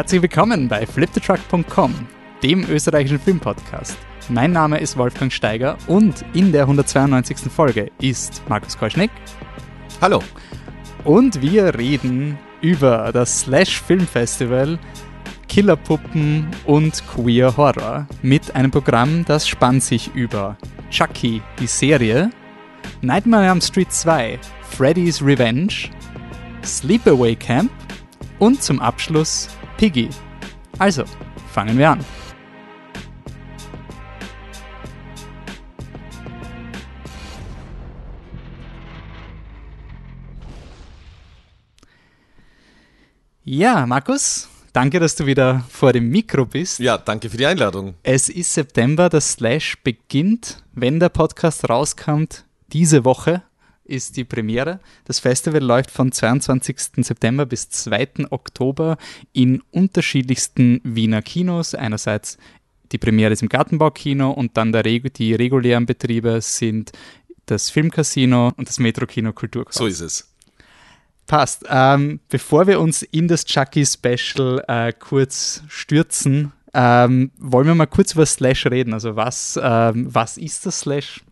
Herzlich willkommen bei fliptetruck.com, dem österreichischen Filmpodcast. Mein Name ist Wolfgang Steiger und in der 192. Folge ist Markus Keuschnick. Hallo. Und wir reden über das Slash Film Festival, Killerpuppen und Queer Horror mit einem Programm, das spannt sich über Chucky, die Serie, Nightmare on Street 2, Freddy's Revenge, Sleepaway Camp und zum Abschluss Piggy. Also, fangen wir an. Ja, Markus, danke, dass du wieder vor dem Mikro bist. Ja, danke für die Einladung. Es ist September, das Slash beginnt, wenn der Podcast rauskommt, diese Woche ist die Premiere. Das Festival läuft von 22. September bis 2. Oktober in unterschiedlichsten Wiener Kinos. Einerseits die Premiere ist im Gartenbaukino und dann der, die regulären Betriebe sind das Filmcasino und das Metro-Kino Kulturkreuz. So ist es. Passt. Ähm, bevor wir uns in das Chucky-Special äh, kurz stürzen, ähm, wollen wir mal kurz über Slash reden. Also was, ähm, was ist das Slash?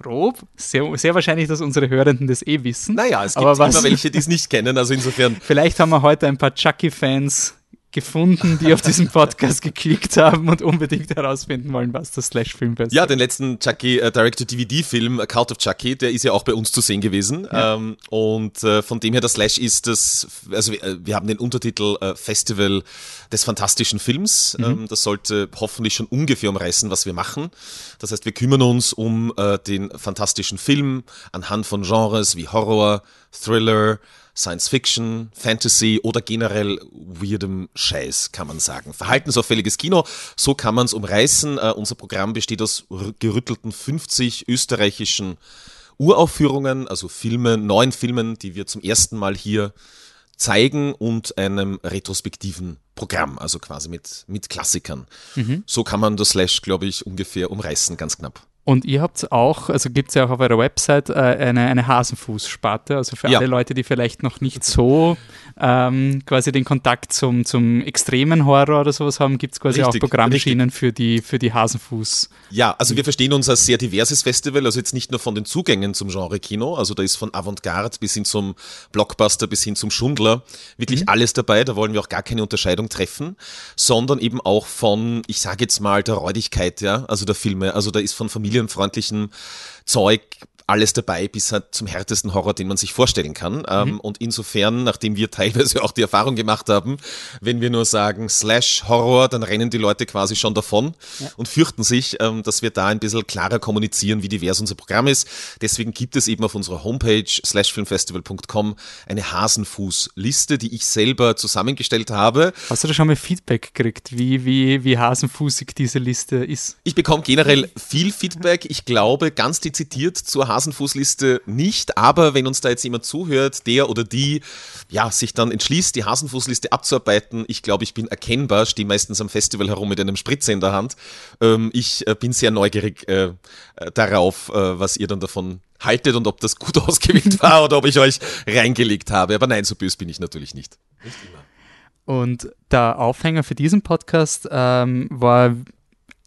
Grob. Sehr, sehr wahrscheinlich, dass unsere Hörenden das eh wissen. Naja, es gibt immer welche, die es nicht kennen. Also insofern. Vielleicht haben wir heute ein paar Chucky-Fans gefunden, die auf diesen Podcast geklickt haben und unbedingt herausfinden wollen, was das Slash-Film ist. Ja, den letzten Chucky äh, Direct-to-DVD-Film Cult of Chucky, der ist ja auch bei uns zu sehen gewesen. Ja. Ähm, und äh, von dem her, das Slash ist das, also wir, äh, wir haben den Untertitel äh, Festival des fantastischen Films. Mhm. Ähm, das sollte hoffentlich schon ungefähr umreißen, was wir machen. Das heißt, wir kümmern uns um äh, den fantastischen Film anhand von Genres wie Horror, Thriller, Science Fiction, Fantasy oder generell weirdem Scheiß, kann man sagen. Verhaltensauffälliges Kino, so kann man es umreißen. Uh, unser Programm besteht aus gerüttelten 50 österreichischen Uraufführungen, also Filme, neun Filmen, die wir zum ersten Mal hier zeigen und einem retrospektiven Programm, also quasi mit, mit Klassikern. Mhm. So kann man das Slash, glaube ich, ungefähr umreißen, ganz knapp. Und ihr habt auch, also gibt es ja auch auf eurer Website äh, eine, eine Hasenfußsparte, also für ja. alle Leute, die vielleicht noch nicht so ähm, quasi den Kontakt zum, zum extremen Horror oder sowas haben, gibt es quasi richtig, auch Programmschienen für die, für die Hasenfuß. Ja, also wir verstehen uns als sehr diverses Festival, also jetzt nicht nur von den Zugängen zum Genre Kino, also da ist von Avantgarde bis hin zum Blockbuster bis hin zum Schundler wirklich mhm. alles dabei, da wollen wir auch gar keine Unterscheidung treffen, sondern eben auch von, ich sage jetzt mal, der Räudigkeit, ja, also der Filme, also da ist von Familie familienfreundlichen Zeug alles dabei, bis halt zum härtesten Horror, den man sich vorstellen kann. Ähm, mhm. und insofern, nachdem wir teilweise auch die Erfahrung gemacht haben, wenn wir nur sagen Slash Horror, dann rennen die Leute quasi schon davon ja. und fürchten sich, ähm, dass wir da ein bisschen klarer kommunizieren, wie divers unser Programm ist. Deswegen gibt es eben auf unserer Homepage slashfilmfestival.com eine Hasenfuß-Liste, die ich selber zusammengestellt habe. Hast du da schon mal Feedback gekriegt, wie, wie, wie hasenfußig diese Liste ist? Ich bekomme generell viel Feedback. Ich glaube, ganz dezidiert zur Hasenfuß Hasenfußliste nicht, aber wenn uns da jetzt jemand zuhört, der oder die ja, sich dann entschließt, die Hasenfußliste abzuarbeiten, ich glaube, ich bin erkennbar, stehe meistens am Festival herum mit einem Spritzer in der Hand. Ähm, ich äh, bin sehr neugierig äh, äh, darauf, äh, was ihr dann davon haltet und ob das gut ausgewählt war oder ob ich euch reingelegt habe. Aber nein, so böse bin ich natürlich nicht. Nicht immer. Und der Aufhänger für diesen Podcast ähm, war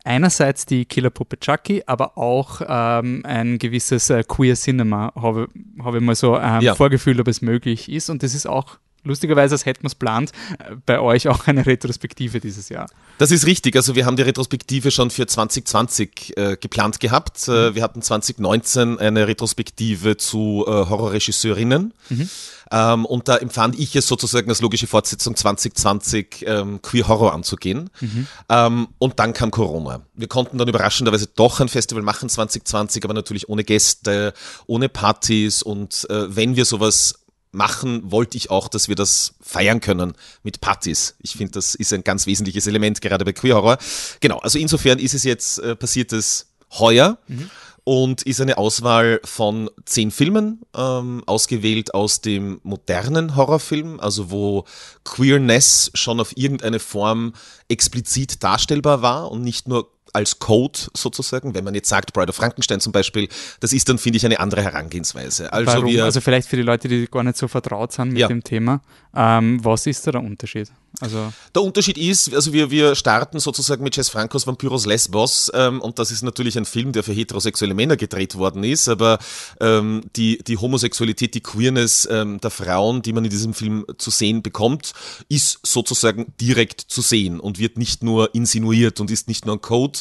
einerseits die Killerpuppe Chucky, aber auch ähm, ein gewisses äh, Queer Cinema, habe hab ich mal so ähm, ja. vorgefühlt, ob es möglich ist. Und das ist auch lustigerweise, als hätten wir es plant, äh, bei euch auch eine Retrospektive dieses Jahr. Das ist richtig. Also wir haben die Retrospektive schon für 2020 äh, geplant gehabt. Äh, mhm. wir hatten 2019 eine Retrospektive zu äh, Horrorregisseurinnen. Mhm. Ähm, und da empfand ich es sozusagen als logische Fortsetzung 2020 ähm, Queer Horror anzugehen. Mhm. Ähm, und dann kam Corona. Wir konnten dann überraschenderweise doch ein Festival machen 2020, aber natürlich ohne Gäste, ohne Partys. Und äh, wenn wir sowas machen wollte ich auch, dass wir das feiern können mit Partys. Ich finde, das ist ein ganz wesentliches Element, gerade bei Queer Horror. Genau, also insofern ist es jetzt äh, passiert es heuer. Mhm und ist eine Auswahl von zehn Filmen, ähm, ausgewählt aus dem modernen Horrorfilm, also wo Queerness schon auf irgendeine Form explizit darstellbar war und nicht nur als Code sozusagen. Wenn man jetzt sagt, Bride of Frankenstein zum Beispiel, das ist dann, finde ich, eine andere Herangehensweise. Also, Warum? Wir, also vielleicht für die Leute, die gar nicht so vertraut sind mit ja. dem Thema, ähm, was ist da der Unterschied? Also der Unterschied ist, also wir, wir starten sozusagen mit Jess Francos Vampiros Lesbos ähm, und das ist natürlich ein Film, der für heterosexuelle Männer gedreht worden ist, aber ähm, die, die Homosexualität, die Queerness ähm, der Frauen, die man in diesem Film zu sehen bekommt, ist sozusagen direkt zu sehen und wird nicht nur insinuiert und ist nicht nur ein Code,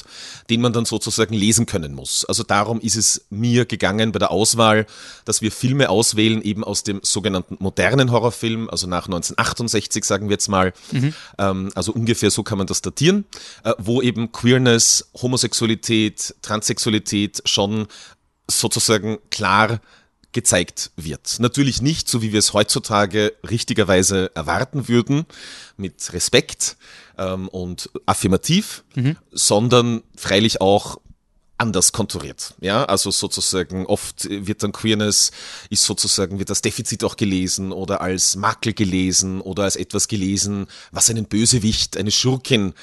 den man dann sozusagen lesen können muss. Also darum ist es mir gegangen bei der Auswahl, dass wir Filme auswählen, eben aus dem sogenannten modernen Horrorfilm, also nach 1968 sagen wir jetzt mal, Mhm. Ähm, also ungefähr so kann man das datieren, äh, wo eben Queerness, Homosexualität, Transsexualität schon sozusagen klar gezeigt wird. Natürlich nicht, so wie wir es heutzutage richtigerweise erwarten würden, mit Respekt ähm, und affirmativ, mhm. sondern freilich auch anders konturiert. Ja, also sozusagen oft wird dann Queerness ist sozusagen wird das Defizit auch gelesen oder als Makel gelesen oder als etwas gelesen, was einen Bösewicht, eine Schurkin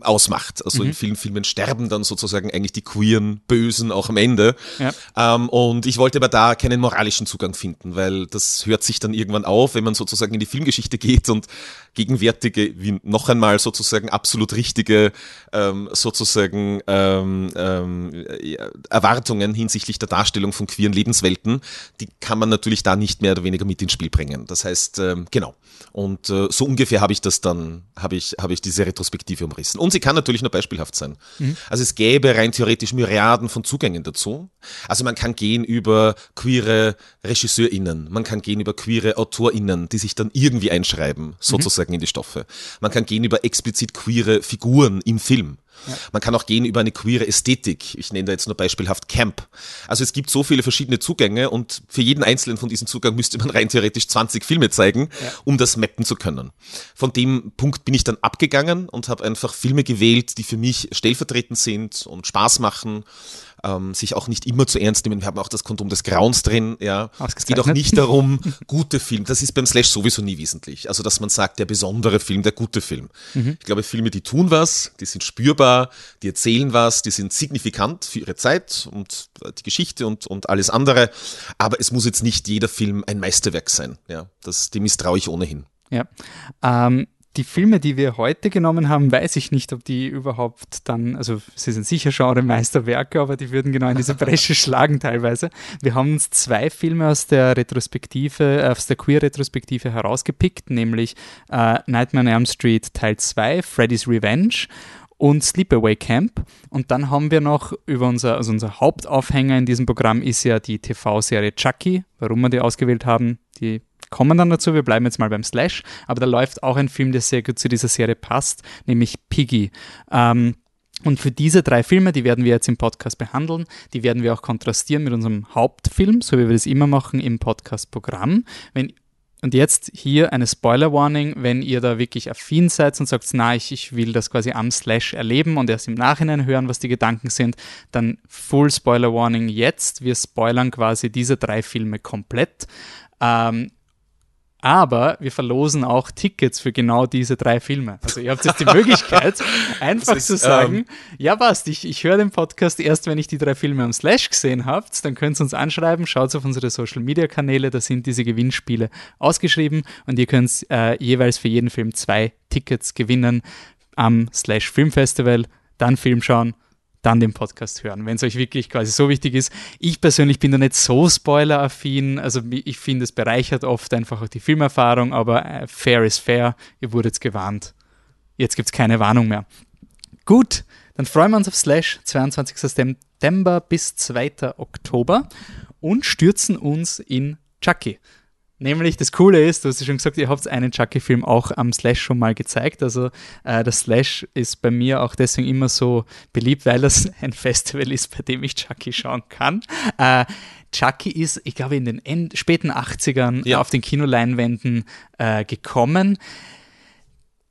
ausmacht. Also mhm. in vielen Filmen sterben dann sozusagen eigentlich die queeren Bösen auch am Ende. Ja. Ähm, und ich wollte aber da keinen moralischen Zugang finden, weil das hört sich dann irgendwann auf, wenn man sozusagen in die Filmgeschichte geht und gegenwärtige, wie noch einmal sozusagen absolut richtige ähm, sozusagen ähm, ähm, Erwartungen hinsichtlich der Darstellung von queeren Lebenswelten, die kann man natürlich da nicht mehr oder weniger mit ins Spiel bringen. Das heißt, ähm, genau. Und äh, so ungefähr habe ich das dann, habe ich, habe ich diese Retrospektive umrissen. Und sie kann natürlich nur beispielhaft sein. Mhm. Also es gäbe rein theoretisch Myriaden von Zugängen dazu. Also man kann gehen über queere RegisseurInnen, man kann gehen über queere AutorInnen, die sich dann irgendwie einschreiben, mhm. sozusagen mhm. in die Stoffe. Man kann gehen über explizit queere Figuren im Film. Ja. Man kann auch gehen über eine queere Ästhetik. Ich nenne da jetzt nur beispielhaft Camp. Also es gibt so viele verschiedene Zugänge und für jeden einzelnen von diesen Zugang müsste man rein theoretisch 20 Filme zeigen, ja. um das mappen zu können. Von dem Punkt bin ich dann abgegangen und habe einfach Filme gewählt, die für mich stellvertretend sind und Spaß machen ähm, sich auch nicht immer zu ernst nehmen. Wir haben auch das Kondom des Grauens drin. Ja. Es geht auch nicht darum, gute Filme. Das ist beim Slash sowieso nie wesentlich. Also, dass man sagt, der besondere Film, der gute Film. Mhm. Ich glaube, Filme, die tun was, die sind spürbar, die erzählen was, die sind signifikant für ihre Zeit und die Geschichte und, und alles andere. Aber es muss jetzt nicht jeder Film ein Meisterwerk sein. Ja, das, dem misstraue ich ohnehin. Ja. Ähm, die Filme, die wir heute genommen haben, weiß ich nicht, ob die überhaupt dann, also sie sind sicher Genre-Meisterwerke, aber die würden genau in diese Bresche schlagen teilweise. Wir haben uns zwei Filme aus der Retrospektive, äh, aus der Queer-Retrospektive herausgepickt, nämlich äh, Nightmare on Elm Street Teil 2, Freddy's Revenge und Sleepaway Camp. Und dann haben wir noch über unser, also unser Hauptaufhänger in diesem Programm ist ja die TV-Serie Chucky. Warum wir die ausgewählt haben, die kommen dann dazu. Wir bleiben jetzt mal beim Slash. Aber da läuft auch ein Film, der sehr gut zu dieser Serie passt, nämlich Piggy. Ähm, und für diese drei Filme, die werden wir jetzt im Podcast behandeln, die werden wir auch kontrastieren mit unserem Hauptfilm, so wie wir das immer machen im Podcast-Programm. Wenn und jetzt hier eine Spoiler-Warning, wenn ihr da wirklich affin seid und sagt, na, ich, ich will das quasi am Slash erleben und erst im Nachhinein hören, was die Gedanken sind, dann Full Spoiler-Warning jetzt. Wir spoilern quasi diese drei Filme komplett. Ähm, aber wir verlosen auch Tickets für genau diese drei Filme. Also ihr habt jetzt die Möglichkeit, einfach ist, zu sagen, ähm, ja passt, ich, ich höre den Podcast erst, wenn ich die drei Filme am Slash gesehen habt, dann könnt ihr uns anschreiben, schaut auf unsere Social-Media-Kanäle, da sind diese Gewinnspiele ausgeschrieben und ihr könnt äh, jeweils für jeden Film zwei Tickets gewinnen am Slash Filmfestival, dann Film schauen dann den Podcast hören, wenn es euch wirklich quasi so wichtig ist. Ich persönlich bin da nicht so spoileraffin, also ich finde, es bereichert oft einfach auch die Filmerfahrung, aber äh, fair is fair, ihr wurdet gewarnt. Jetzt gibt es keine Warnung mehr. Gut, dann freuen wir uns auf Slash 22. September bis 2. Oktober und stürzen uns in Chucky. Nämlich das Coole ist, du hast ja schon gesagt, ihr habt einen Chucky-Film auch am Slash schon mal gezeigt. Also äh, das Slash ist bei mir auch deswegen immer so beliebt, weil das ein Festival ist, bei dem ich Chucky schauen kann. Äh, Chucky ist, ich glaube, in den End späten 80ern ja. auf den Kinoleinwänden äh, gekommen.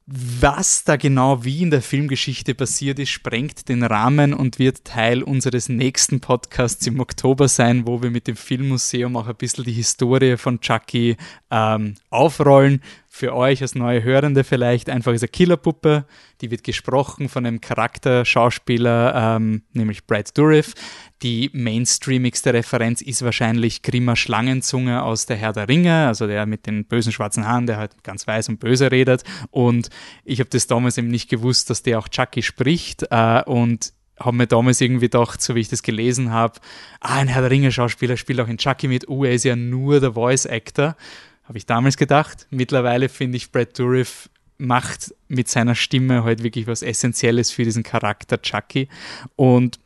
Was da genau wie in der Filmgeschichte passiert ist, sprengt den Rahmen und wird Teil unseres nächsten Podcasts im Oktober sein, wo wir mit dem Filmmuseum auch ein bisschen die Historie von Chucky ähm, aufrollen. Für euch als neue Hörende vielleicht einfach ist eine Killerpuppe, die wird gesprochen von einem Charakterschauspieler, ähm, nämlich Brad Dourif. Die mainstreamigste Referenz ist wahrscheinlich Grimmer Schlangenzunge aus der Herr der Ringe, also der mit den bösen schwarzen Haaren, der halt ganz weiß und böse redet. Und ich habe das damals eben nicht gewusst, dass der auch Chucky spricht. Äh, und habe mir damals irgendwie gedacht, so wie ich das gelesen habe, ah, ein Herr der Ringe-Schauspieler spielt auch in Chucky mit, oh, er ist ja nur der Voice-Actor. Habe ich damals gedacht. Mittlerweile finde ich, Brad Dourif macht mit seiner Stimme halt wirklich was Essentielles für diesen Charakter Chucky. Und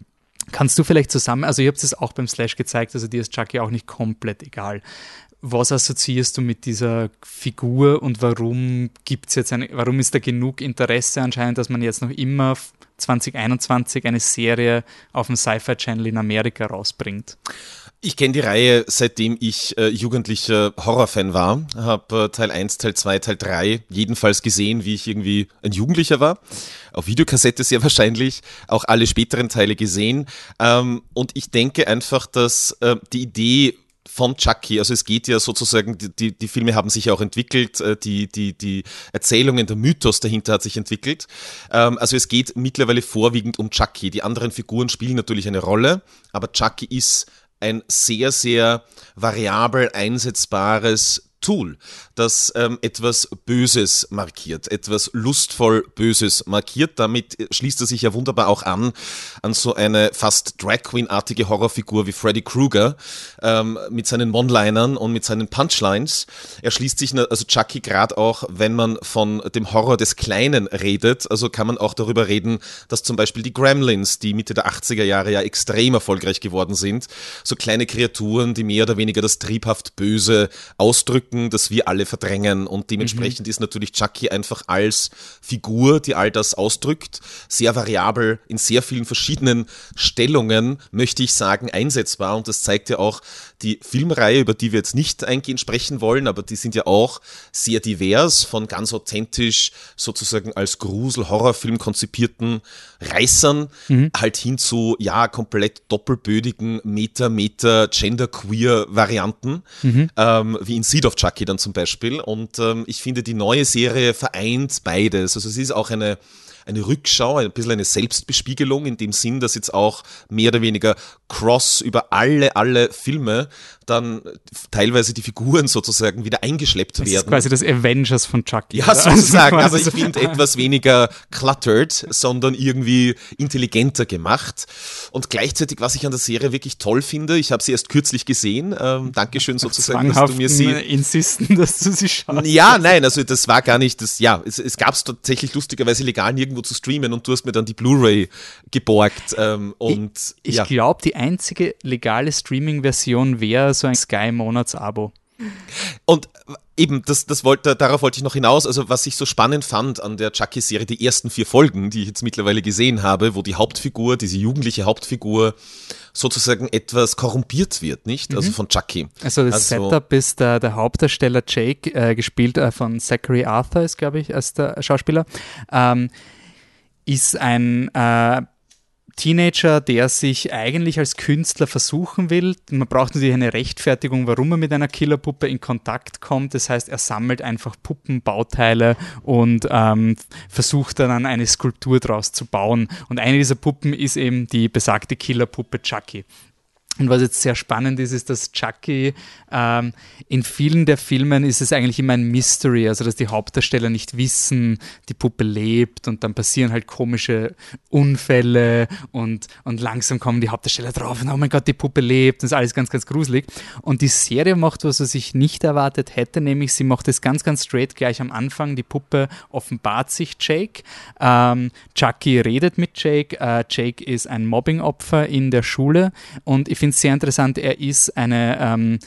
kannst du vielleicht zusammen, also ihr habt es auch beim Slash gezeigt, also dir ist Chucky auch nicht komplett egal. Was assoziierst du mit dieser Figur und warum gibt's jetzt eine, warum ist da genug Interesse anscheinend, dass man jetzt noch immer 2021 eine Serie auf dem Sci-Fi Channel in Amerika rausbringt? Ich kenne die Reihe, seitdem ich äh, jugendlicher Horrorfan war. Habe äh, Teil 1, Teil 2, Teil 3 jedenfalls gesehen, wie ich irgendwie ein Jugendlicher war. Auf Videokassette sehr wahrscheinlich. Auch alle späteren Teile gesehen. Ähm, und ich denke einfach, dass äh, die Idee von Chucky. Also es geht ja sozusagen, die, die Filme haben sich ja auch entwickelt, äh, die, die, die Erzählungen, der Mythos dahinter hat sich entwickelt. Ähm, also es geht mittlerweile vorwiegend um Chucky. Die anderen Figuren spielen natürlich eine Rolle, aber Chucky ist ein sehr, sehr variabel einsetzbares Tool, das ähm, etwas Böses markiert, etwas lustvoll Böses markiert. Damit schließt er sich ja wunderbar auch an an so eine fast Drag Queen-artige Horrorfigur wie Freddy Krueger ähm, mit seinen One-Linern und mit seinen Punchlines. Er schließt sich, also Chucky gerade auch, wenn man von dem Horror des Kleinen redet, also kann man auch darüber reden, dass zum Beispiel die Gremlins, die Mitte der 80er Jahre ja extrem erfolgreich geworden sind, so kleine Kreaturen, die mehr oder weniger das triebhaft Böse ausdrücken, drücken, das wir alle verdrängen. Und dementsprechend mhm. ist natürlich Chucky einfach als Figur, die all das ausdrückt, sehr variabel in sehr vielen verschiedenen Stellungen, möchte ich sagen, einsetzbar. Und das zeigt ja auch die Filmreihe, über die wir jetzt nicht eingehend sprechen wollen, aber die sind ja auch sehr divers, von ganz authentisch sozusagen als Grusel-Horrorfilm konzipierten Reißern, mhm. halt hin zu, ja, komplett doppelbödigen Meta, Meta, Genderqueer Varianten, mhm. ähm, wie in Seed of Chucky dann zum Beispiel. Und ähm, ich finde, die neue Serie vereint beides. Also es ist auch eine eine Rückschau, ein bisschen eine Selbstbespiegelung in dem Sinn, dass jetzt auch mehr oder weniger cross über alle, alle Filme dann teilweise die Figuren sozusagen wieder eingeschleppt das werden. Ist quasi das Avengers von Chucky. Ja, sozusagen. Also ich finde etwas weniger cluttered, sondern irgendwie intelligenter gemacht. Und gleichzeitig, was ich an der Serie wirklich toll finde, ich habe sie erst kürzlich gesehen. Ähm, Dankeschön sozusagen, dass du mir sie insisten, dass du sie schaust. Ja, nein, also das war gar nicht das. Ja, es, es gab es tatsächlich lustigerweise legal nirgendwo zu streamen und du hast mir dann die Blu-ray geborgt. Ähm, und ich, ich ja. glaube, die einzige legale Streaming-Version wäre so ein Sky-Monats-Abo. Und eben, das, das wollte, darauf wollte ich noch hinaus. Also, was ich so spannend fand an der Chucky-Serie, die ersten vier Folgen, die ich jetzt mittlerweile gesehen habe, wo die Hauptfigur, diese jugendliche Hauptfigur, sozusagen etwas korrumpiert wird, nicht? Also mhm. von Chucky. Also das also, Setup ist der, der Hauptdarsteller Jake, äh, gespielt äh, von Zachary Arthur, ist, glaube ich, als der Schauspieler, ähm, ist ein äh, Teenager, der sich eigentlich als Künstler versuchen will. Man braucht natürlich eine Rechtfertigung, warum er mit einer Killerpuppe in Kontakt kommt. Das heißt, er sammelt einfach Puppenbauteile und ähm, versucht dann eine Skulptur daraus zu bauen. Und eine dieser Puppen ist eben die besagte Killerpuppe Chucky. Und was jetzt sehr spannend ist, ist, dass Chucky ähm, in vielen der Filmen ist es eigentlich immer ein Mystery, also dass die Hauptdarsteller nicht wissen, die Puppe lebt und dann passieren halt komische Unfälle und, und langsam kommen die Hauptdarsteller drauf und oh mein Gott, die Puppe lebt, das ist alles ganz, ganz gruselig. Und die Serie macht was, was ich nicht erwartet hätte, nämlich sie macht es ganz, ganz straight gleich am Anfang. Die Puppe offenbart sich Jake. Ähm, Chucky redet mit Jake. Äh, Jake ist ein Mobbingopfer in der Schule und ich finde finde es sehr interessant, er ist eine, ähm,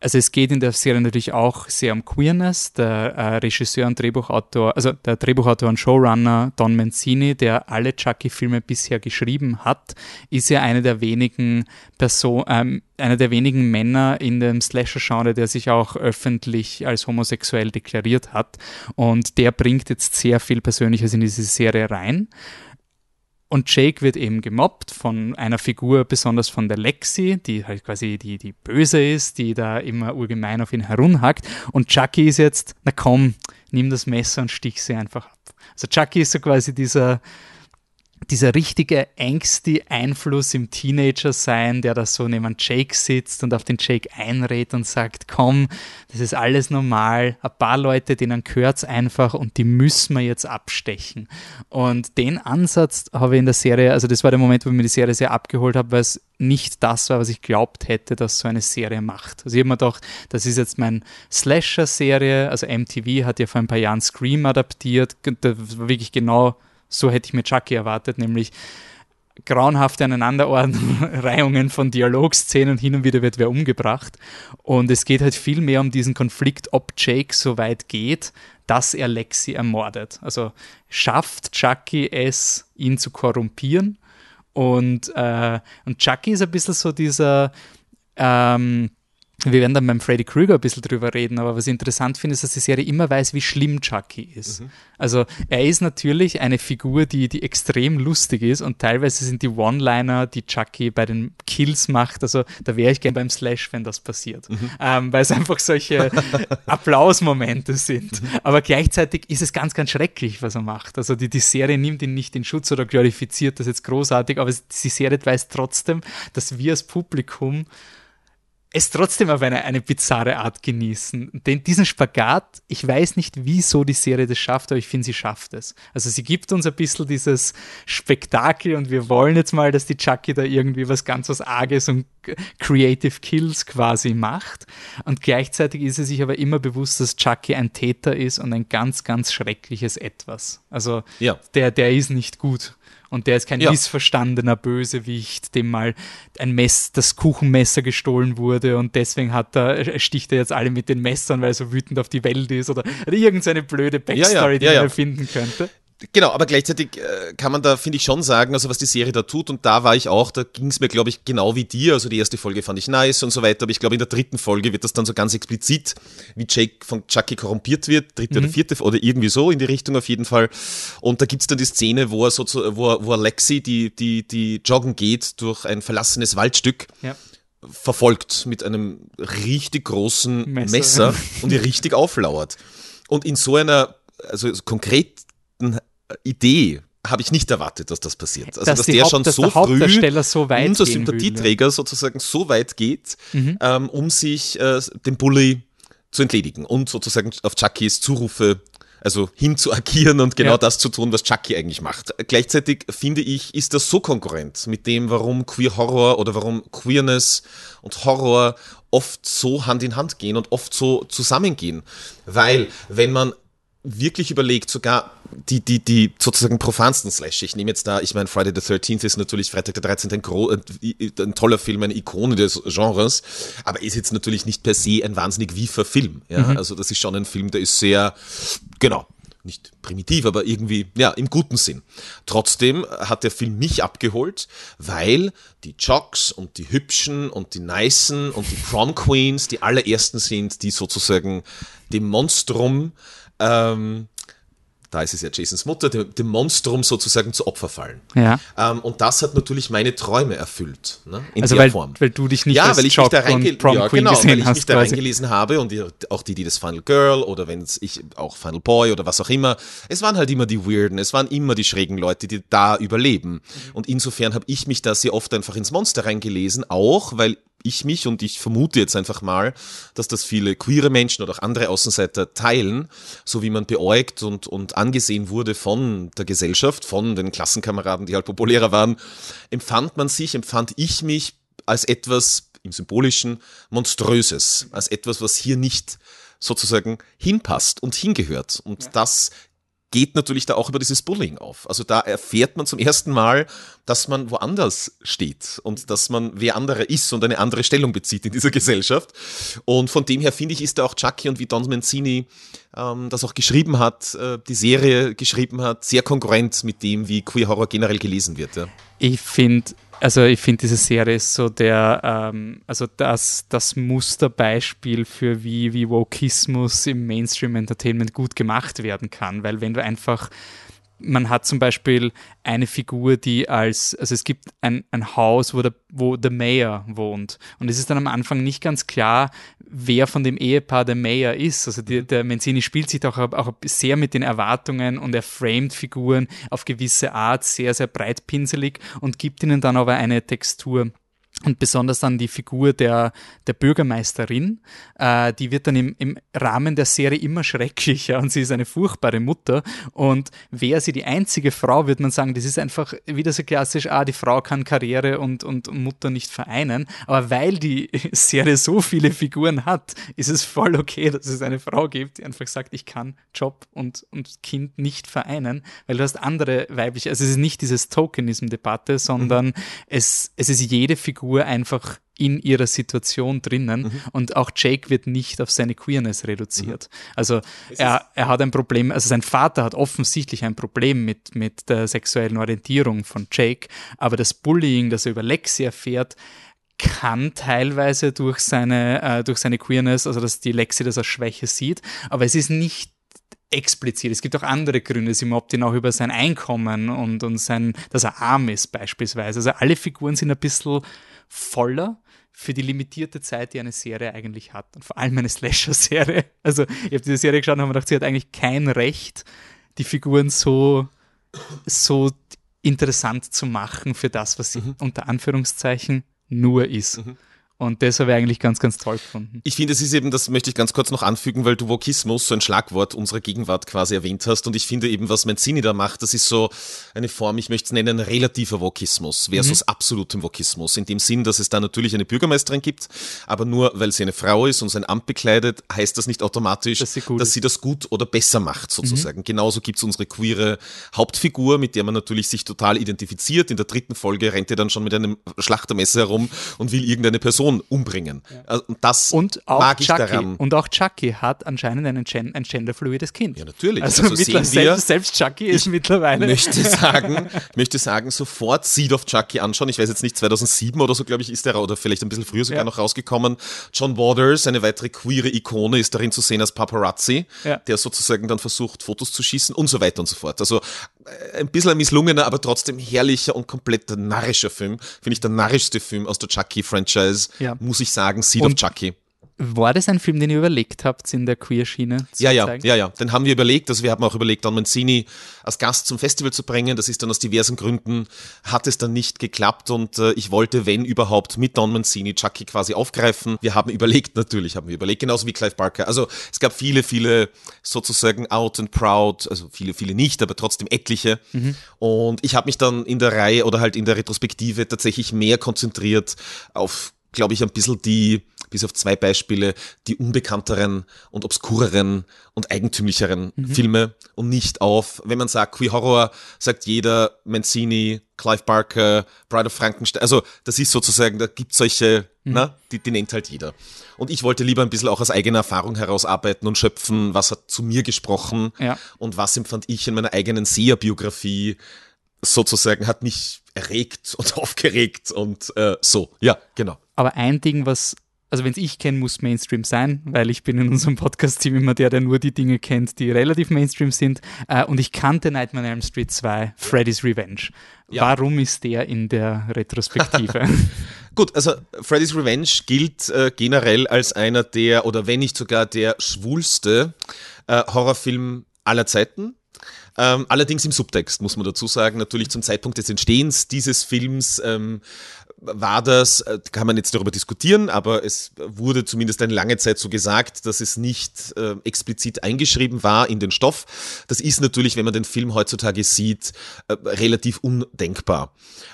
also es geht in der Serie natürlich auch sehr um Queerness. Der äh, Regisseur und Drehbuchautor, also der Drehbuchautor und Showrunner Don Mancini, der alle Chucky-Filme bisher geschrieben hat, ist ja einer der wenigen Person, ähm, einer der wenigen Männer in dem Slasher-Genre, der sich auch öffentlich als homosexuell deklariert hat. Und der bringt jetzt sehr viel Persönliches in diese Serie rein. Und Jake wird eben gemobbt von einer Figur, besonders von der Lexi, die halt quasi die, die böse ist, die da immer urgemein auf ihn herumhackt. Und Chucky ist jetzt, na komm, nimm das Messer und stich sie einfach ab. Also Chucky ist so quasi dieser, dieser richtige ängstliche Einfluss im Teenager-Sein, der da so neben Jake sitzt und auf den Jake einredet und sagt, komm, das ist alles normal, ein paar Leute, denen gehört es einfach und die müssen wir jetzt abstechen. Und den Ansatz habe ich in der Serie, also das war der Moment, wo ich mir die Serie sehr abgeholt habe, weil es nicht das war, was ich glaubt hätte, dass so eine Serie macht. Also ich habe mir gedacht, das ist jetzt mein Slasher-Serie, also MTV hat ja vor ein paar Jahren Scream adaptiert, das war wirklich genau so hätte ich mir Chucky erwartet, nämlich grauenhafte Aneinanderreihungen von Dialogszenen, hin und wieder wird wer umgebracht. Und es geht halt viel mehr um diesen Konflikt, ob Jake so weit geht, dass er Lexi ermordet. Also schafft Chucky es, ihn zu korrumpieren. Und, äh, und Chucky ist ein bisschen so dieser ähm, wir werden dann beim Freddy Krueger ein bisschen drüber reden, aber was ich interessant finde, ist, dass die Serie immer weiß, wie schlimm Chucky ist. Mhm. Also er ist natürlich eine Figur, die, die extrem lustig ist und teilweise sind die One-Liner, die Chucky bei den Kills macht, also da wäre ich gerne beim Slash, wenn das passiert, mhm. ähm, weil es einfach solche Applausmomente sind. Mhm. Aber gleichzeitig ist es ganz, ganz schrecklich, was er macht. Also die, die Serie nimmt ihn nicht in Schutz oder glorifiziert das jetzt großartig, aber die Serie weiß trotzdem, dass wir als Publikum es trotzdem auf eine, eine bizarre Art genießen. Denn diesen Spagat, ich weiß nicht, wieso die Serie das schafft, aber ich finde, sie schafft es. Also sie gibt uns ein bisschen dieses Spektakel und wir wollen jetzt mal, dass die Chucky da irgendwie was ganz was Arges und Creative Kills quasi macht. Und gleichzeitig ist sie sich aber immer bewusst, dass Chucky ein Täter ist und ein ganz, ganz schreckliches Etwas. Also ja. der, der ist nicht gut. Und der ist kein ja. missverstandener Bösewicht, dem mal ein Mess, das Kuchenmesser gestohlen wurde und deswegen hat er, sticht er jetzt alle mit den Messern, weil er so wütend auf die Welt ist oder, oder irgendeine blöde Backstory, ja, ja, die man erfinden könnte. Genau, aber gleichzeitig äh, kann man da, finde ich, schon sagen, also was die Serie da tut, und da war ich auch, da ging es mir, glaube ich, genau wie dir. Also die erste Folge fand ich nice und so weiter, aber ich glaube, in der dritten Folge wird das dann so ganz explizit, wie Jake von Chucky korrumpiert wird, dritte mhm. oder vierte oder irgendwie so in die Richtung auf jeden Fall. Und da gibt es dann die Szene, wo er so wo er, wo er Lexi, die, die, die joggen geht durch ein verlassenes Waldstück. Ja verfolgt mit einem richtig großen Messer, Messer und ihr richtig auflauert. Und in so einer, also konkret Idee habe ich nicht erwartet, dass das passiert. Also, dass, dass der Haupt, schon dass so früh, so weit unser Sympathieträger will, sozusagen so weit geht, mhm. ähm, um sich äh, dem Bully zu entledigen und sozusagen auf Chuckys Zurufe also hin zu agieren und genau ja. das zu tun, was Chucky eigentlich macht. Gleichzeitig finde ich, ist das so konkurrent mit dem, warum Queer Horror oder warum Queerness und Horror oft so Hand in Hand gehen und oft so zusammengehen. Weil, wenn man wirklich überlegt, sogar die, die, die sozusagen profansten Slash. Ich nehme jetzt da, ich meine, Friday the 13th ist natürlich Freitag der 13. Ein, ein, ein, toller Film, eine Ikone des Genres, aber ist jetzt natürlich nicht per se ein wahnsinnig wiefer Film. Ja? Mhm. Also das ist schon ein Film, der ist sehr, genau, nicht primitiv, aber irgendwie, ja, im guten Sinn. Trotzdem hat der Film mich abgeholt, weil die Jocks und die Hübschen und die Nicen und die Prom Queens die allerersten sind, die sozusagen dem Monstrum ähm, da ist es ja Jasons Mutter, dem, dem Monstrum sozusagen zu Opfer fallen. Ja. Ähm, und das hat natürlich meine Träume erfüllt. Ne, in also der weil, Form. weil du dich nicht ja, weil ich mich da, reinge ja, genau, weil ich mich da reingelesen habe und auch die, die das Final Girl oder wenn ich auch Final Boy oder was auch immer, es waren halt immer die Weirden, es waren immer die schrägen Leute, die da überleben. Mhm. Und insofern habe ich mich da sehr oft einfach ins Monster reingelesen, auch weil ich mich und ich vermute jetzt einfach mal, dass das viele queere Menschen oder auch andere Außenseiter teilen, so wie man beäugt und, und angesehen wurde von der Gesellschaft, von den Klassenkameraden, die halt populärer waren, empfand man sich, empfand ich mich als etwas im Symbolischen Monströses, als etwas, was hier nicht sozusagen hinpasst und hingehört. Und ja. das geht natürlich da auch über dieses Bullying auf. Also da erfährt man zum ersten Mal, dass man woanders steht und dass man wer anderer ist und eine andere Stellung bezieht in dieser Gesellschaft. Und von dem her finde ich, ist da auch Chucky und wie Don Mancini ähm, das auch geschrieben hat, äh, die Serie geschrieben hat, sehr konkurrent mit dem, wie Queer Horror generell gelesen wird. Ja. Ich finde also ich finde, diese Serie ist so der, ähm, also das, das Musterbeispiel für wie, wie Wokismus im Mainstream-Entertainment gut gemacht werden kann, weil wenn du einfach man hat zum Beispiel eine Figur, die als, also es gibt ein, ein Haus, wo der, wo der Mayor wohnt. Und es ist dann am Anfang nicht ganz klar, wer von dem Ehepaar der Mayor ist. Also die, der Menzini spielt sich doch auch, auch sehr mit den Erwartungen und er framet Figuren auf gewisse Art sehr, sehr breitpinselig und gibt ihnen dann aber eine Textur und besonders dann die Figur der, der Bürgermeisterin, äh, die wird dann im, im Rahmen der Serie immer schrecklicher und sie ist eine furchtbare Mutter. Und wäre sie die einzige Frau, würde man sagen, das ist einfach wieder so klassisch, ah, die Frau kann Karriere und, und Mutter nicht vereinen. Aber weil die Serie so viele Figuren hat, ist es voll okay, dass es eine Frau gibt, die einfach sagt, ich kann Job und, und Kind nicht vereinen, weil du hast andere weibliche, also es ist nicht dieses Tokenism-Debatte, sondern mhm. es, es ist jede Figur Figur einfach in ihrer Situation drinnen mhm. und auch Jake wird nicht auf seine Queerness reduziert. Mhm. Also er, er hat ein Problem, also sein Vater hat offensichtlich ein Problem mit, mit der sexuellen Orientierung von Jake, aber das Bullying, das er über Lexi erfährt, kann teilweise durch seine, äh, durch seine Queerness, also dass die Lexi das als Schwäche sieht, aber es ist nicht explizit. Es gibt auch andere Gründe. Sie mobbt ihn auch über sein Einkommen und, und sein, dass er arm ist beispielsweise. Also alle Figuren sind ein bisschen voller für die limitierte Zeit, die eine Serie eigentlich hat. Und vor allem eine Slasher-Serie. Also, ich habe diese Serie geschaut und habe gedacht, sie hat eigentlich kein Recht, die Figuren so, so interessant zu machen für das, was sie mhm. unter Anführungszeichen nur ist. Mhm. Und das habe ich eigentlich ganz, ganz toll gefunden. Ich finde, es ist eben, das möchte ich ganz kurz noch anfügen, weil du Vokismus, so ein Schlagwort unserer Gegenwart quasi erwähnt hast. Und ich finde eben, was Mancini da macht, das ist so eine Form, ich möchte es nennen, relativer Vokismus versus mhm. absolutem Vokismus. In dem Sinn, dass es da natürlich eine Bürgermeisterin gibt, aber nur weil sie eine Frau ist und sein Amt bekleidet, heißt das nicht automatisch, dass sie, dass sie das gut oder besser macht, sozusagen. Mhm. Genauso gibt es unsere queere Hauptfigur, mit der man natürlich sich total identifiziert. In der dritten Folge rennt er dann schon mit einem Schlachtermesser herum und will irgendeine Person Person umbringen. Ja. Also, das und auch mag ich Chucky, daran. Und auch Chucky hat anscheinend einen Gen ein genderfluides Kind. Ja, natürlich. Also, also sehen selbst, selbst Chucky ist mittlerweile. Möchte sagen, möchte sagen, sofort Seed of Chucky anschauen. Ich weiß jetzt nicht, 2007 oder so, glaube ich, ist der, oder vielleicht ein bisschen früher sogar ja. noch rausgekommen. John Waters, eine weitere queere Ikone, ist darin zu sehen als Paparazzi, ja. der sozusagen dann versucht, Fotos zu schießen und so weiter und so fort. Also ein bisschen ein misslungener, aber trotzdem herrlicher und komplett narrischer Film. Finde ich der narrischste Film aus der Chucky-Franchise ja. muss ich sagen, Seed und of Chucky. War das ein Film, den ihr überlegt habt, in der Queer-Schiene zu Ja, ja, zeigen? ja, ja. Den haben wir überlegt. Also wir haben auch überlegt, Don Mancini als Gast zum Festival zu bringen. Das ist dann aus diversen Gründen, hat es dann nicht geklappt und äh, ich wollte, wenn überhaupt, mit Don Mancini Chucky quasi aufgreifen. Wir haben überlegt, natürlich haben wir überlegt, genauso wie Clive Barker. Also es gab viele, viele sozusagen out and proud, also viele, viele nicht, aber trotzdem etliche. Mhm. Und ich habe mich dann in der Reihe oder halt in der Retrospektive tatsächlich mehr konzentriert auf glaube ich, ein bisschen die, bis auf zwei Beispiele, die unbekannteren und obskureren und eigentümlicheren mhm. Filme und nicht auf, wenn man sagt Queer Horror, sagt jeder Mancini, Clive Barker, Bride of Frankenstein. Also das ist sozusagen, da gibt solche, mhm. na, die, die nennt halt jeder. Und ich wollte lieber ein bisschen auch aus eigener Erfahrung herausarbeiten und schöpfen, was hat zu mir gesprochen ja. und was empfand ich in meiner eigenen Seherbiografie sozusagen hat mich erregt und aufgeregt und äh, so. Ja, genau. Aber ein Ding, was, also wenn es ich kenne, muss Mainstream sein, weil ich bin in unserem Podcast-Team immer der, der nur die Dinge kennt, die relativ Mainstream sind. Äh, und ich kannte Nightmare on Elm Street 2, Freddy's Revenge. Ja. Warum ist der in der Retrospektive? Gut, also Freddy's Revenge gilt äh, generell als einer der, oder wenn nicht sogar der schwulste äh, Horrorfilm aller Zeiten. Ähm, allerdings im Subtext, muss man dazu sagen, natürlich zum Zeitpunkt des Entstehens dieses Films ähm, war das, äh, kann man jetzt darüber diskutieren, aber es wurde zumindest eine lange Zeit so gesagt, dass es nicht äh, explizit eingeschrieben war in den Stoff. Das ist natürlich, wenn man den Film heutzutage sieht, äh, relativ undenkbar.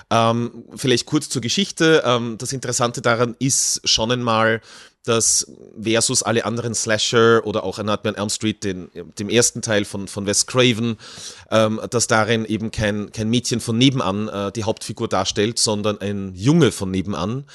Ähm, vielleicht kurz zur Geschichte. Ähm, das Interessante daran ist schon einmal, dass versus alle anderen Slasher oder auch A Nightmare on Elm Street, den, dem ersten Teil von, von Wes Craven, ähm, dass darin eben kein, kein Mädchen von nebenan äh, die Hauptfigur darstellt, sondern ein Junge von nebenan,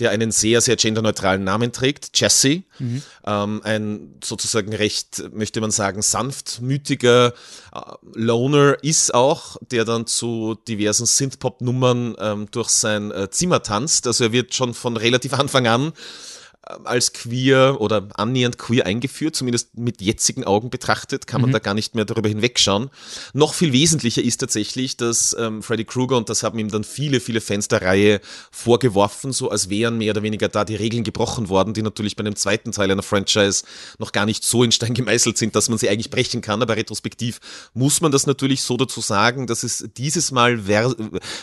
der einen sehr, sehr genderneutralen Namen trägt, Jesse. Mhm. Ähm, ein sozusagen recht, möchte man sagen, sanftmütiger äh, Loner ist auch, der dann zu diversen Synthpop-Nummern ähm, durch sein äh, Zimmer tanzt. Also er wird schon von relativ Anfang an als queer oder annähernd queer eingeführt, zumindest mit jetzigen Augen betrachtet, kann man mhm. da gar nicht mehr darüber hinwegschauen. Noch viel wesentlicher ist tatsächlich, dass ähm, Freddy Krueger, und das haben ihm dann viele, viele Fans der Reihe vorgeworfen, so als wären mehr oder weniger da die Regeln gebrochen worden, die natürlich bei einem zweiten Teil einer Franchise noch gar nicht so in Stein gemeißelt sind, dass man sie eigentlich brechen kann, aber retrospektiv muss man das natürlich so dazu sagen, dass es dieses Mal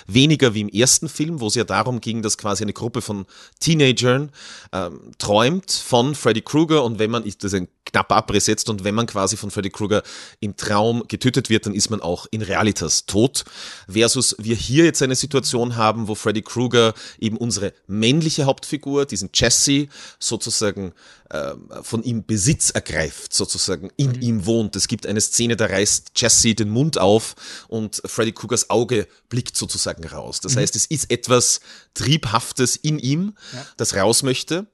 weniger wie im ersten Film, wo es ja darum ging, dass quasi eine Gruppe von Teenagern ähm, träumt von Freddy Krueger und wenn man, das ist ein knapper Abriss jetzt, und wenn man quasi von Freddy Krueger im Traum getötet wird, dann ist man auch in Realitas tot. Versus wir hier jetzt eine Situation haben, wo Freddy Krueger eben unsere männliche Hauptfigur, diesen Jesse, sozusagen äh, von ihm Besitz ergreift, sozusagen in mhm. ihm wohnt. Es gibt eine Szene, da reißt Jesse den Mund auf und Freddy Krugers Auge blickt sozusagen raus. Das mhm. heißt, es ist etwas Triebhaftes in ihm, ja. das raus möchte.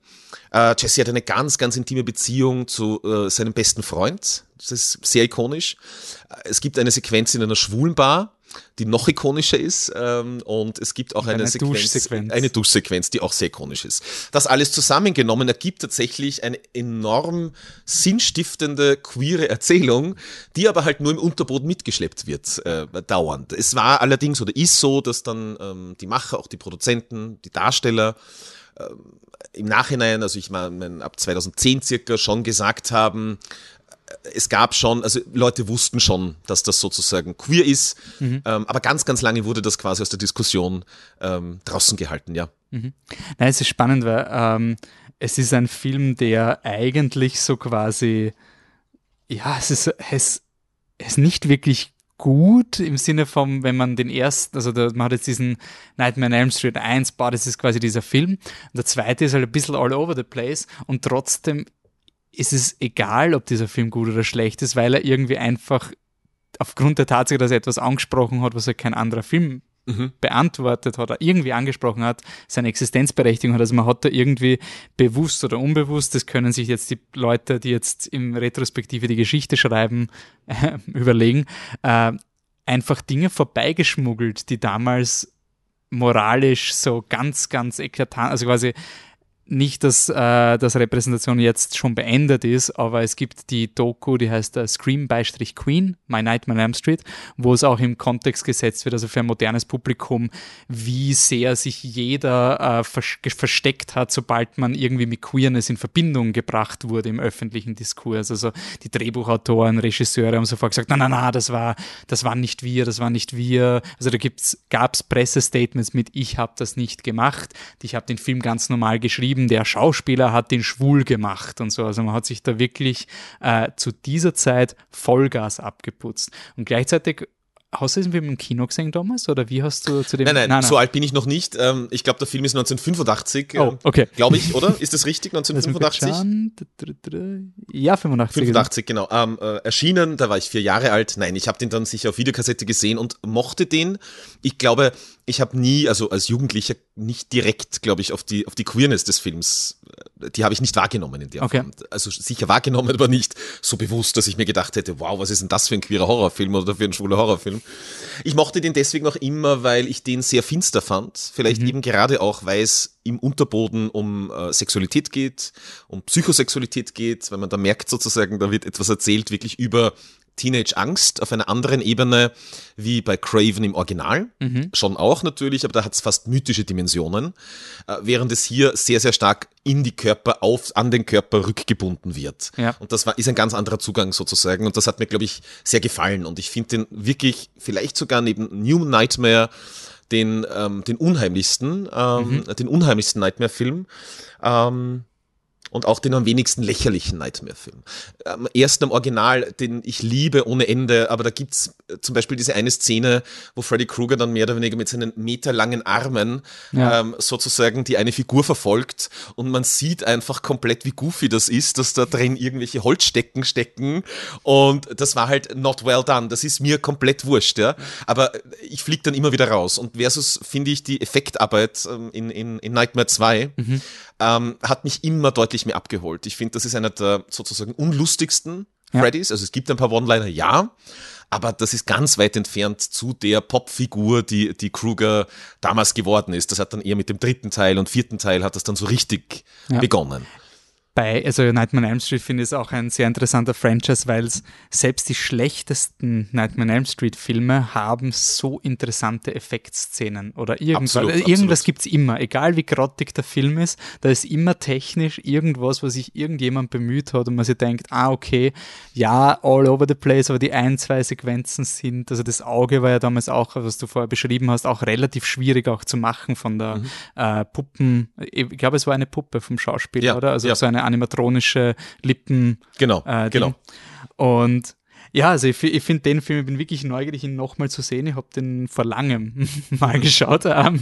Äh, Jesse hat eine ganz, ganz intime Beziehung zu äh, seinem besten Freund. Das ist sehr ikonisch. Äh, es gibt eine Sequenz in einer schwulen Bar, die noch ikonischer ist. Ähm, und es gibt auch eine, eine Sequenz, Duschsequenz. eine Duschsequenz, die auch sehr ikonisch ist. Das alles zusammengenommen ergibt tatsächlich eine enorm sinnstiftende, queere Erzählung, die aber halt nur im Unterboden mitgeschleppt wird, äh, dauernd. Es war allerdings oder ist so, dass dann ähm, die Macher, auch die Produzenten, die Darsteller, im Nachhinein, also ich meine ab 2010 circa schon gesagt haben, es gab schon, also Leute wussten schon, dass das sozusagen queer ist, mhm. ähm, aber ganz, ganz lange wurde das quasi aus der Diskussion ähm, draußen gehalten, ja. Mhm. Nein, es ist spannend, weil ähm, es ist ein Film, der eigentlich so quasi, ja, es ist, es, es ist nicht wirklich gut im Sinne von, wenn man den ersten, also da, man hat jetzt diesen Nightmare on Elm Street 1, boah, das ist quasi dieser Film. Und der zweite ist halt ein bisschen all over the place und trotzdem ist es egal, ob dieser Film gut oder schlecht ist, weil er irgendwie einfach aufgrund der Tatsache, dass er etwas angesprochen hat, was er kein anderer Film mhm. beantwortet hat oder irgendwie angesprochen hat, seine Existenzberechtigung hat. Also man hat da irgendwie bewusst oder unbewusst, das können sich jetzt die Leute, die jetzt im Retrospektive die Geschichte schreiben, äh, überlegen, äh, einfach Dinge vorbeigeschmuggelt, die damals moralisch so ganz, ganz eklatant, also quasi nicht, dass, äh, dass Repräsentation jetzt schon beendet ist, aber es gibt die Doku, die heißt äh, Scream-Queen, My Nightmare on Elm Street, wo es auch im Kontext gesetzt wird, also für ein modernes Publikum, wie sehr sich jeder äh, versteckt hat, sobald man irgendwie mit Queerness in Verbindung gebracht wurde im öffentlichen Diskurs. Also die Drehbuchautoren, Regisseure haben sofort gesagt, na, na, na, das war, das waren nicht wir, das waren nicht wir. Also da gab es Pressestatements mit, ich habe das nicht gemacht, ich habe den Film ganz normal geschrieben, geschrieben, der Schauspieler hat den schwul gemacht und so. Also man hat sich da wirklich äh, zu dieser Zeit Vollgas abgeputzt. Und gleichzeitig Hast du diesen Film im Kino gesehen damals oder wie hast du zu dem? Nein, nein, nein so nein. alt bin ich noch nicht. Ähm, ich glaube, der Film ist 1985. Oh, ähm, okay. Glaube ich, oder? Ist das richtig? 1985? Ja, 85. 85, genau. Ähm, äh, erschienen, da war ich vier Jahre alt. Nein, ich habe den dann sicher auf Videokassette gesehen und mochte den. Ich glaube, ich habe nie, also als Jugendlicher, nicht direkt, glaube ich, auf die, auf die Queerness des Films, äh, die habe ich nicht wahrgenommen in der okay. Form. Also sicher wahrgenommen, aber nicht so bewusst, dass ich mir gedacht hätte, wow, was ist denn das für ein queerer Horrorfilm oder für ein schwuler Horrorfilm. Ich mochte den deswegen auch immer, weil ich den sehr finster fand. Vielleicht mhm. eben gerade auch, weil es im Unterboden um äh, Sexualität geht, um Psychosexualität geht, weil man da merkt sozusagen, da wird etwas erzählt wirklich über Teenage-Angst auf einer anderen Ebene wie bei Craven im Original. Mhm. Schon auch natürlich, aber da hat es fast mythische Dimensionen, äh, während es hier sehr, sehr stark in die Körper, auf, an den Körper rückgebunden wird. Ja. Und das war, ist ein ganz anderer Zugang sozusagen. Und das hat mir, glaube ich, sehr gefallen. Und ich finde den wirklich vielleicht sogar neben New Nightmare den, ähm, den unheimlichsten, ähm, mhm. den unheimlichsten Nightmare-Film. Ähm, und auch den am wenigsten lächerlichen Nightmare-Film. Am ersten am Original, den ich liebe ohne Ende, aber da gibt's äh, zum Beispiel diese eine Szene, wo Freddy Krueger dann mehr oder weniger mit seinen meterlangen Armen ja. ähm, sozusagen die eine Figur verfolgt und man sieht einfach komplett, wie goofy das ist, dass da drin irgendwelche Holzstecken stecken und das war halt not well done. Das ist mir komplett wurscht, ja. Aber ich fliege dann immer wieder raus und versus finde ich die Effektarbeit ähm, in, in, in Nightmare 2 mhm. Ähm, hat mich immer deutlich mehr abgeholt. Ich finde, das ist einer der sozusagen unlustigsten Freddys. Also es gibt ein paar One-Liner, ja. Aber das ist ganz weit entfernt zu der Popfigur, die, die Kruger damals geworden ist. Das hat dann eher mit dem dritten Teil und vierten Teil hat das dann so richtig Ja. begonnen. Bei, also Nightmare on Elm Street finde ich auch ein sehr interessanter Franchise, weil selbst die schlechtesten Nightmare on Elm Street Filme haben so interessante Effektszenen oder irgendwas. Absolut, Also irgendwas gibt es immer, egal wie grottig der Film ist, da ist immer technisch irgendwas, was sich irgendjemand bemüht hat und man sich denkt, ah okay, ja, all over the place, aber die ein, zwei Sequenzen sind, also das Auge war ja damals auch, was du vorher beschrieben hast, auch relativ schwierig auch zu machen von der Mhm. äh, Puppen, ich glaube es war eine Puppe vom Schauspieler, Ja, oder? Also ja. so eine animatronische Lippen. Genau, Äh, genau. Und ja, also ich, ich finde den Film, ich bin wirklich neugierig, ihn nochmal zu sehen. Ich habe den vor langem mal geschaut. Ähm,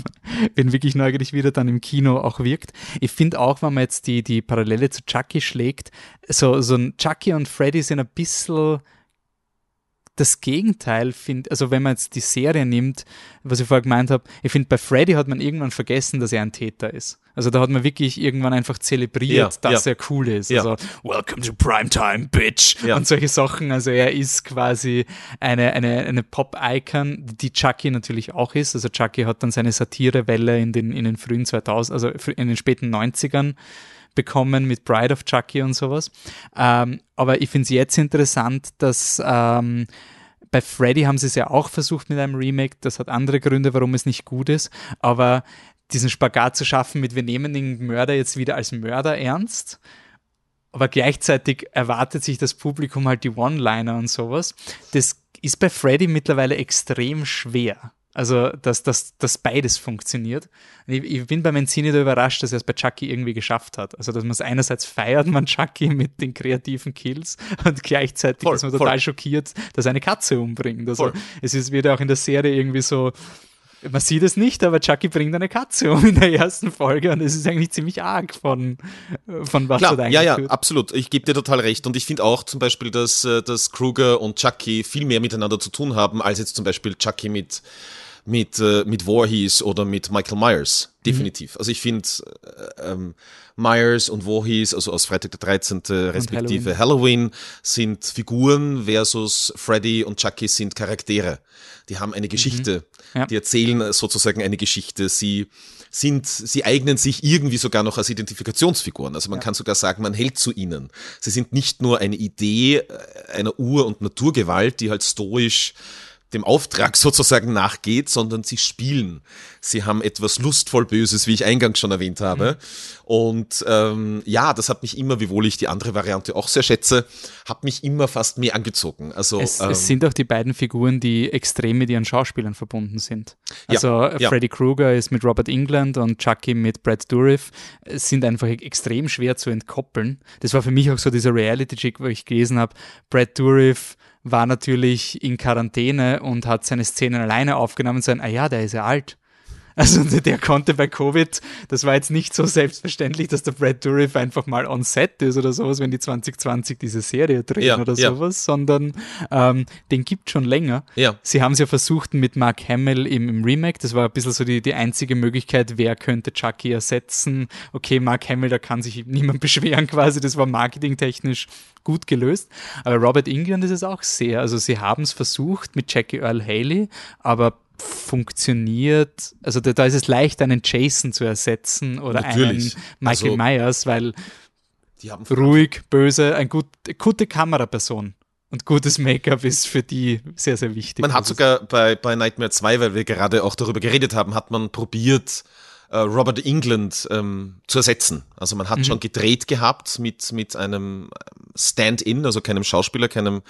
bin wirklich neugierig, wie der dann im Kino auch wirkt. Ich finde auch, wenn man jetzt die, die Parallele zu Chucky schlägt, so, so ein Chucky und Freddy sind ein bisschen das Gegenteil finde, also wenn man jetzt die Serie nimmt, was ich vorher gemeint habe, ich finde, bei Freddy hat man irgendwann vergessen, dass er ein Täter ist. Also da hat man wirklich irgendwann einfach zelebriert, Ja, dass ja. er cool ist. Ja. Also, welcome to Primetime, bitch! Und solche Sachen. Also er ist quasi eine, eine, eine Pop-Icon, die Chucky natürlich auch ist. Also Chucky hat dann seine Satirewelle in den, in den frühen 2000, also in den späten 90ern bekommen mit Bride of Chucky und sowas. Ähm, aber ich finde es jetzt interessant, dass ähm, bei Freddy haben sie es ja auch versucht mit einem Remake. Das hat andere Gründe, warum es nicht gut ist. Aber diesen Spagat zu schaffen mit, wir nehmen den Mörder jetzt wieder als Mörder ernst, aber gleichzeitig erwartet sich das Publikum halt die One-Liner und sowas. Das ist bei Freddy mittlerweile extrem schwer. Also, dass, dass, dass beides funktioniert. Ich, ich bin bei Mancini da überrascht, dass er es bei Chucky irgendwie geschafft hat. Also, dass man es einerseits feiert, man Chucky mit den kreativen Kills und gleichzeitig Voll, ist man voll. total schockiert, dass er eine Katze umbringt. Also, Voll. es ist wieder auch in der Serie irgendwie so, man sieht es nicht, aber Chucky bringt eine Katze um in der ersten Folge und es ist eigentlich ziemlich arg von, von was Klar, da ja, ja, eingeführt. absolut. Ich gebe dir total recht. Und ich finde auch zum Beispiel, dass, äh, dass Kruger und Chucky viel mehr miteinander zu tun haben, als jetzt zum Beispiel Chucky mit, mit, äh, mit Voorhees oder mit Michael Myers. Definitiv. Also ich finde äh, ähm, Myers und Voorhees, also aus Freitag der 13. respektive Halloween. sind Figuren versus Freddy und Chucky sind Charaktere. Die haben eine Geschichte. Ja. Die erzählen sozusagen eine Geschichte. Sie sind, sie eignen sich irgendwie sogar noch als Identifikationsfiguren. Also man kann sogar sagen, man hält zu ihnen. Sie sind nicht nur eine Idee äh, einer Ur- und Naturgewalt, die halt stoisch dem Auftrag sozusagen nachgeht, sondern sie spielen. Sie haben etwas lustvoll Böses, wie ich eingangs schon erwähnt habe. Und ähm, ja, das hat mich immer, wiewohl ich die andere Variante auch sehr schätze, hat mich immer fast mehr angezogen. Also Es, ähm, es sind auch die beiden Figuren, die extrem mit ihren Schauspielern verbunden sind. Ja, Also äh, ja. Freddy Krueger ist mit Robert England und Chucky mit Brad Dourif. Es sind einfach extrem schwer zu entkoppeln. Das war für mich auch so dieser Reality-Check, wo ich gelesen habe, Brad Dourif war natürlich in Quarantäne und hat seine Szenen alleine aufgenommen und sagen, ah ja, der ist ja alt. Also der konnte bei Covid, das war jetzt nicht so selbstverständlich, dass der Brad Dourif einfach mal on set ist oder sowas, wenn die 2020 diese Serie drehen Ja, oder ja. sowas, sondern ähm, den gibt schon länger. Ja. Sie haben es ja versucht mit Mark Hamill im, im Remake, das war ein bisschen so die, die einzige Möglichkeit, wer könnte Chucky ersetzen. Okay, Mark Hamill, da kann sich niemand beschweren quasi, das war marketingtechnisch gut gelöst. Aber Robert England ist es auch sehr, also sie haben es versucht mit Jackie Earl Haley, aber funktioniert, also da, da ist es leicht, einen Jason zu ersetzen oder Natürlich. einen Michael Also- Myers, weil die haben ruhig, böse, eine gut, gute Kameraperson und gutes Make-up ist für die sehr, sehr wichtig. Man hat sogar bei, bei Nightmare 2, weil wir gerade auch darüber geredet haben, hat man probiert, äh, Robert England ähm, zu ersetzen. Also man hat schon gedreht gehabt mit, mit einem ähm, Stand-in, also keinem Schauspieler, keinem,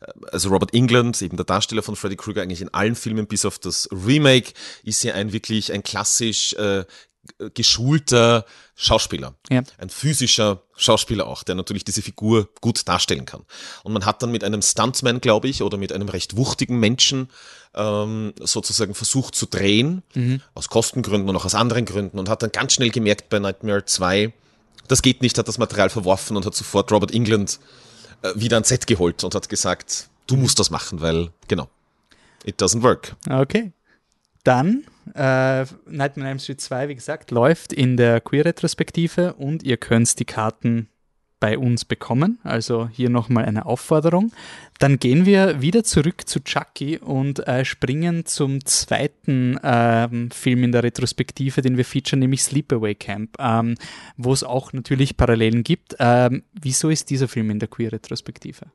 äh, also Robert England, eben der Darsteller von Freddy Krueger, eigentlich in allen Filmen bis auf das Remake, ist ja ein wirklich ein klassisch äh, geschulter Schauspieler. Ja. Ein physischer Schauspieler auch, der natürlich diese Figur gut darstellen kann. Und man hat dann mit einem Stuntman, glaube ich, oder mit einem recht wuchtigen Menschen ähm, sozusagen versucht zu drehen, aus Kostengründen und auch aus anderen Gründen und hat dann ganz schnell gemerkt bei Nightmare 2, das geht nicht, hat das Material verworfen und hat sofort Robert England äh, wieder ans Set geholt und hat gesagt, du musst das machen, weil, genau, it doesn't work. Okay. Dann, äh, Nightmare on Elm Street 2, wie gesagt, läuft in der Queer-Retrospektive und ihr könnt die Karten bei uns bekommen. Also hier nochmal eine Aufforderung. Dann gehen wir wieder zurück zu Chucky und äh, springen zum zweiten ähm, Film in der Retrospektive, den wir featuren, nämlich Sleepaway Camp, ähm, wo es auch natürlich Parallelen gibt. Ähm, wieso ist dieser Film in der Queer-Retrospektive?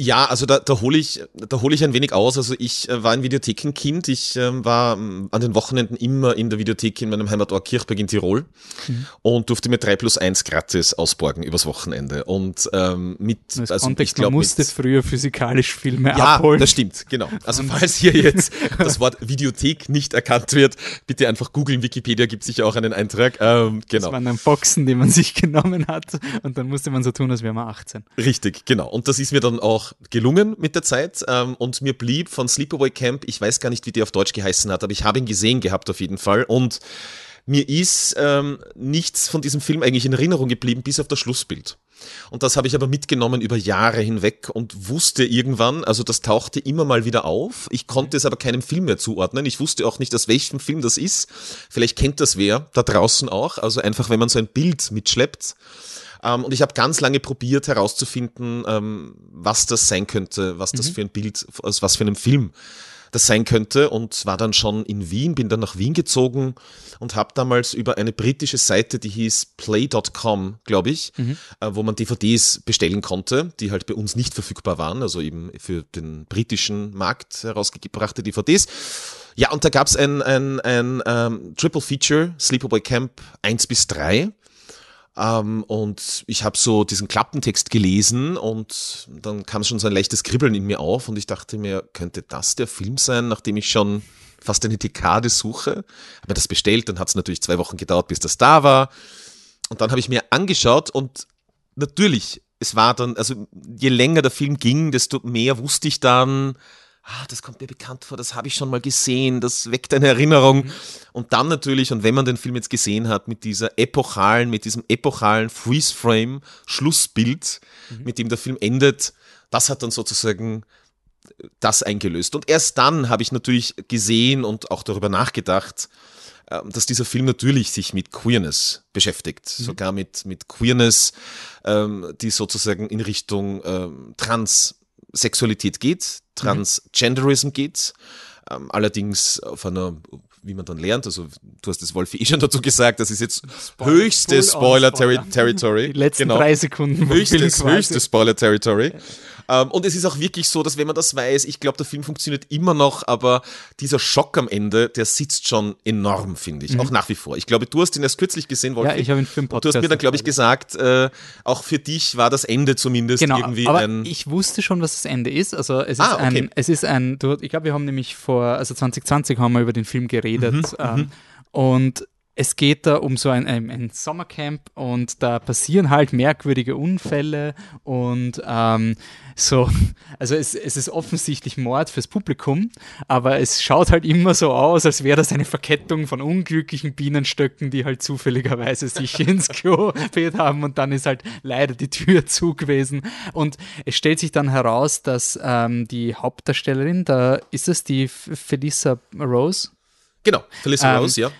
Ja, also da, da hole ich, da hole ich ein wenig aus. Also ich äh, war ein Videothekenkind. Ich ähm, war ähm, an den Wochenenden immer in der Videothek in meinem Heimatort Kirchberg in Tirol mhm. und durfte mir drei plus eins gratis ausborgen übers Wochenende. Und ähm, mit, das also Kontext, ich glaube, man musste mit, früher physikalisch Filme ja, abholen. Ja, das stimmt, genau. Also falls hier jetzt das Wort Videothek nicht erkannt wird, bitte einfach googeln. Wikipedia gibt sicher auch einen Eintrag. Ähm, genau. Das waren dann Boxen, die man sich genommen hat und dann musste man so tun, als wäre man 18. Richtig, genau. Und das ist mir dann auch gelungen mit der Zeit ähm, und mir blieb von Sleepaway Camp, ich weiß gar nicht, wie der auf Deutsch geheißen hat, aber ich habe ihn gesehen gehabt auf jeden Fall und mir ist ähm, nichts von diesem Film eigentlich in Erinnerung geblieben, bis auf das Schlussbild. Und das habe ich aber mitgenommen über Jahre hinweg und wusste irgendwann, also das tauchte immer mal wieder auf. Ich konnte es aber keinem Film mehr zuordnen. Ich wusste auch nicht, aus welchem Film das ist. Vielleicht kennt das wer da draußen auch. Also einfach, wenn man so ein Bild mitschleppt ähm, und ich habe ganz lange probiert herauszufinden, ähm, was das sein könnte, was das mhm. für ein Bild, aus was für einem Film das sein könnte und war dann schon in Wien, bin dann nach Wien gezogen und habe damals über eine britische Seite, die hieß play.com, glaube ich, mhm. äh, wo man DVDs bestellen konnte, die halt bei uns nicht verfügbar waren, also eben für den britischen Markt herausgebrachte DVDs. Ja, und da gab es ein, ein, ein ähm, Triple Feature, Sleepaway Camp 1 bis 3. Ähm, und ich habe so diesen Klappentext gelesen und dann kam schon so ein leichtes Kribbeln in mir auf und ich dachte mir, könnte das der Film sein, nachdem ich schon fast eine Dekade suche? Habe mir das bestellt, dann hat es natürlich zwei Wochen gedauert, bis das da war. Und dann habe ich mir angeschaut und natürlich, es war dann, also je länger der Film ging, desto mehr wusste ich dann, ah, das kommt mir bekannt vor, das habe ich schon mal gesehen, das weckt eine Erinnerung. Mhm. Und dann natürlich, und wenn man den Film jetzt gesehen hat, mit dieser epochalen, mit diesem epochalen Freeze-Frame, Schlussbild, mhm. mit dem der Film endet, das hat dann sozusagen das eingelöst. Und erst dann habe ich natürlich gesehen und auch darüber nachgedacht, ähm, dass dieser Film natürlich sich mit Queerness beschäftigt, mhm. sogar mit, mit Queerness, ähm, die sozusagen in Richtung ähm, Trans Sexualität geht, Transgenderism geht, ähm, allerdings auf einer wie man dann lernt, also du hast das Wolfi eh schon dazu gesagt, das ist jetzt Spoiler, höchste Spoiler, Spoiler Territory. Die letzten genau. drei Sekunden. Höchstes, höchste Spoiler Territory. Ähm, und es ist auch wirklich so, dass wenn man das weiß, ich glaube, der Film funktioniert immer noch, aber dieser Schock am Ende, der sitzt schon enorm, finde ich. Mhm. Auch nach wie vor. Ich glaube, du hast ihn erst kürzlich gesehen, Wolfi. Ja, ich habe ihn für den Podcast. Du hast mir dann, glaube ich, gesagt, äh, auch für dich war das Ende zumindest genau, irgendwie aber ein. Ich wusste schon, was das Ende ist. Also es ist ah, okay. ein, es ist ein, ich glaube, wir haben nämlich vor, also 2020 haben wir über den Film geredet. Mhm, ähm, mhm. und es geht da um so ein, ein, ein, Sommercamp und da passieren halt merkwürdige Unfälle und ähm, so, also es, es ist offensichtlich Mord fürs Publikum, aber es schaut halt immer so aus, als wäre das eine Verkettung von unglücklichen Bienenstöcken, die halt zufälligerweise sich ins Klo fährt haben und dann ist halt leider die Tür zu gewesen. Und es stellt sich dann heraus, dass ähm, die Hauptdarstellerin, da ist es die Felissa Rose, Genau, Felissa ähm, Rose, ja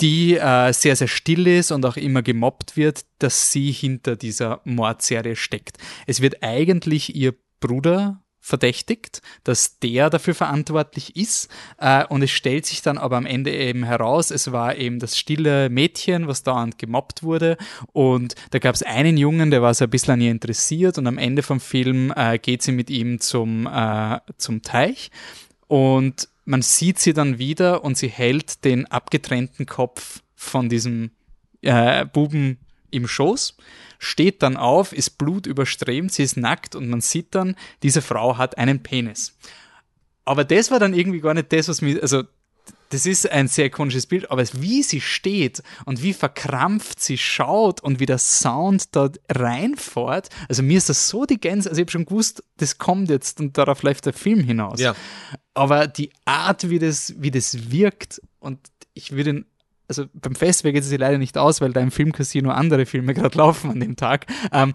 die äh, sehr, sehr still ist und auch immer gemobbt wird, dass sie hinter dieser Mordserie steckt. Es wird eigentlich ihr Bruder verdächtigt, dass der dafür verantwortlich ist. Äh, und es stellt sich dann aber am Ende eben heraus, es war eben das stille Mädchen, was dauernd gemobbt wurde. Und da gab es einen Jungen, der war so ein bisschen an ihr interessiert. Und am Ende vom Film äh, geht sie mit ihm zum, äh, zum Teich. Und man sieht sie dann wieder und sie hält den abgetrennten Kopf von diesem äh, Buben im Schoß, steht dann auf, ist blutüberströmt, sie ist nackt und man sieht dann, diese Frau hat einen Penis. Aber das war dann irgendwie gar nicht das, was mir, also das ist ein sehr ikonisches Bild, aber wie sie steht und wie verkrampft sie schaut und wie der Sound dort reinfährt, also mir ist das so die Gänse, also ich habe schon gewusst, das kommt jetzt und darauf läuft der Film hinaus. Ja. Aber die Art, wie das, wie das wirkt und ich würde also beim Festival geht es sich leider nicht aus, weil da im Filmcasino andere Filme gerade laufen an dem Tag. Ähm,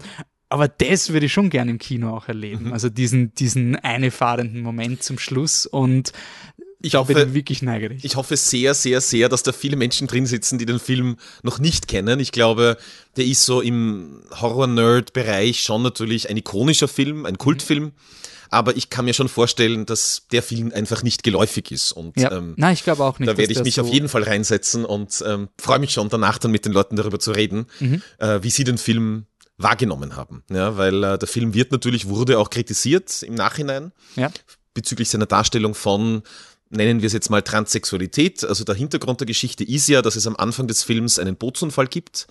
aber das würde ich schon gerne im Kino auch erleben. Mhm. Also diesen, diesen eine fahrenden Moment zum Schluss und ich hoffe, wirklich neugierig. Ich hoffe sehr, sehr, sehr, dass da viele Menschen drin sitzen, die den Film noch nicht kennen. Ich glaube, der ist so im Horror-Nerd-Bereich schon natürlich ein ikonischer Film, ein Kultfilm. Aber ich kann mir schon vorstellen, dass der Film einfach nicht geläufig ist. Und ja. ähm, Nein, ich glaube auch nicht. da werde ich mich so auf jeden Fall reinsetzen und ähm, freue mich schon danach dann mit den Leuten darüber zu reden, Mhm. äh, wie sie den Film wahrgenommen haben. Ja, weil äh, der Film wird natürlich, wurde auch kritisiert im Nachhinein Ja. bezüglich seiner Darstellung von, nennen wir es jetzt mal Transsexualität. Also der Hintergrund der Geschichte ist ja, dass es am Anfang des Films einen Bootsunfall gibt,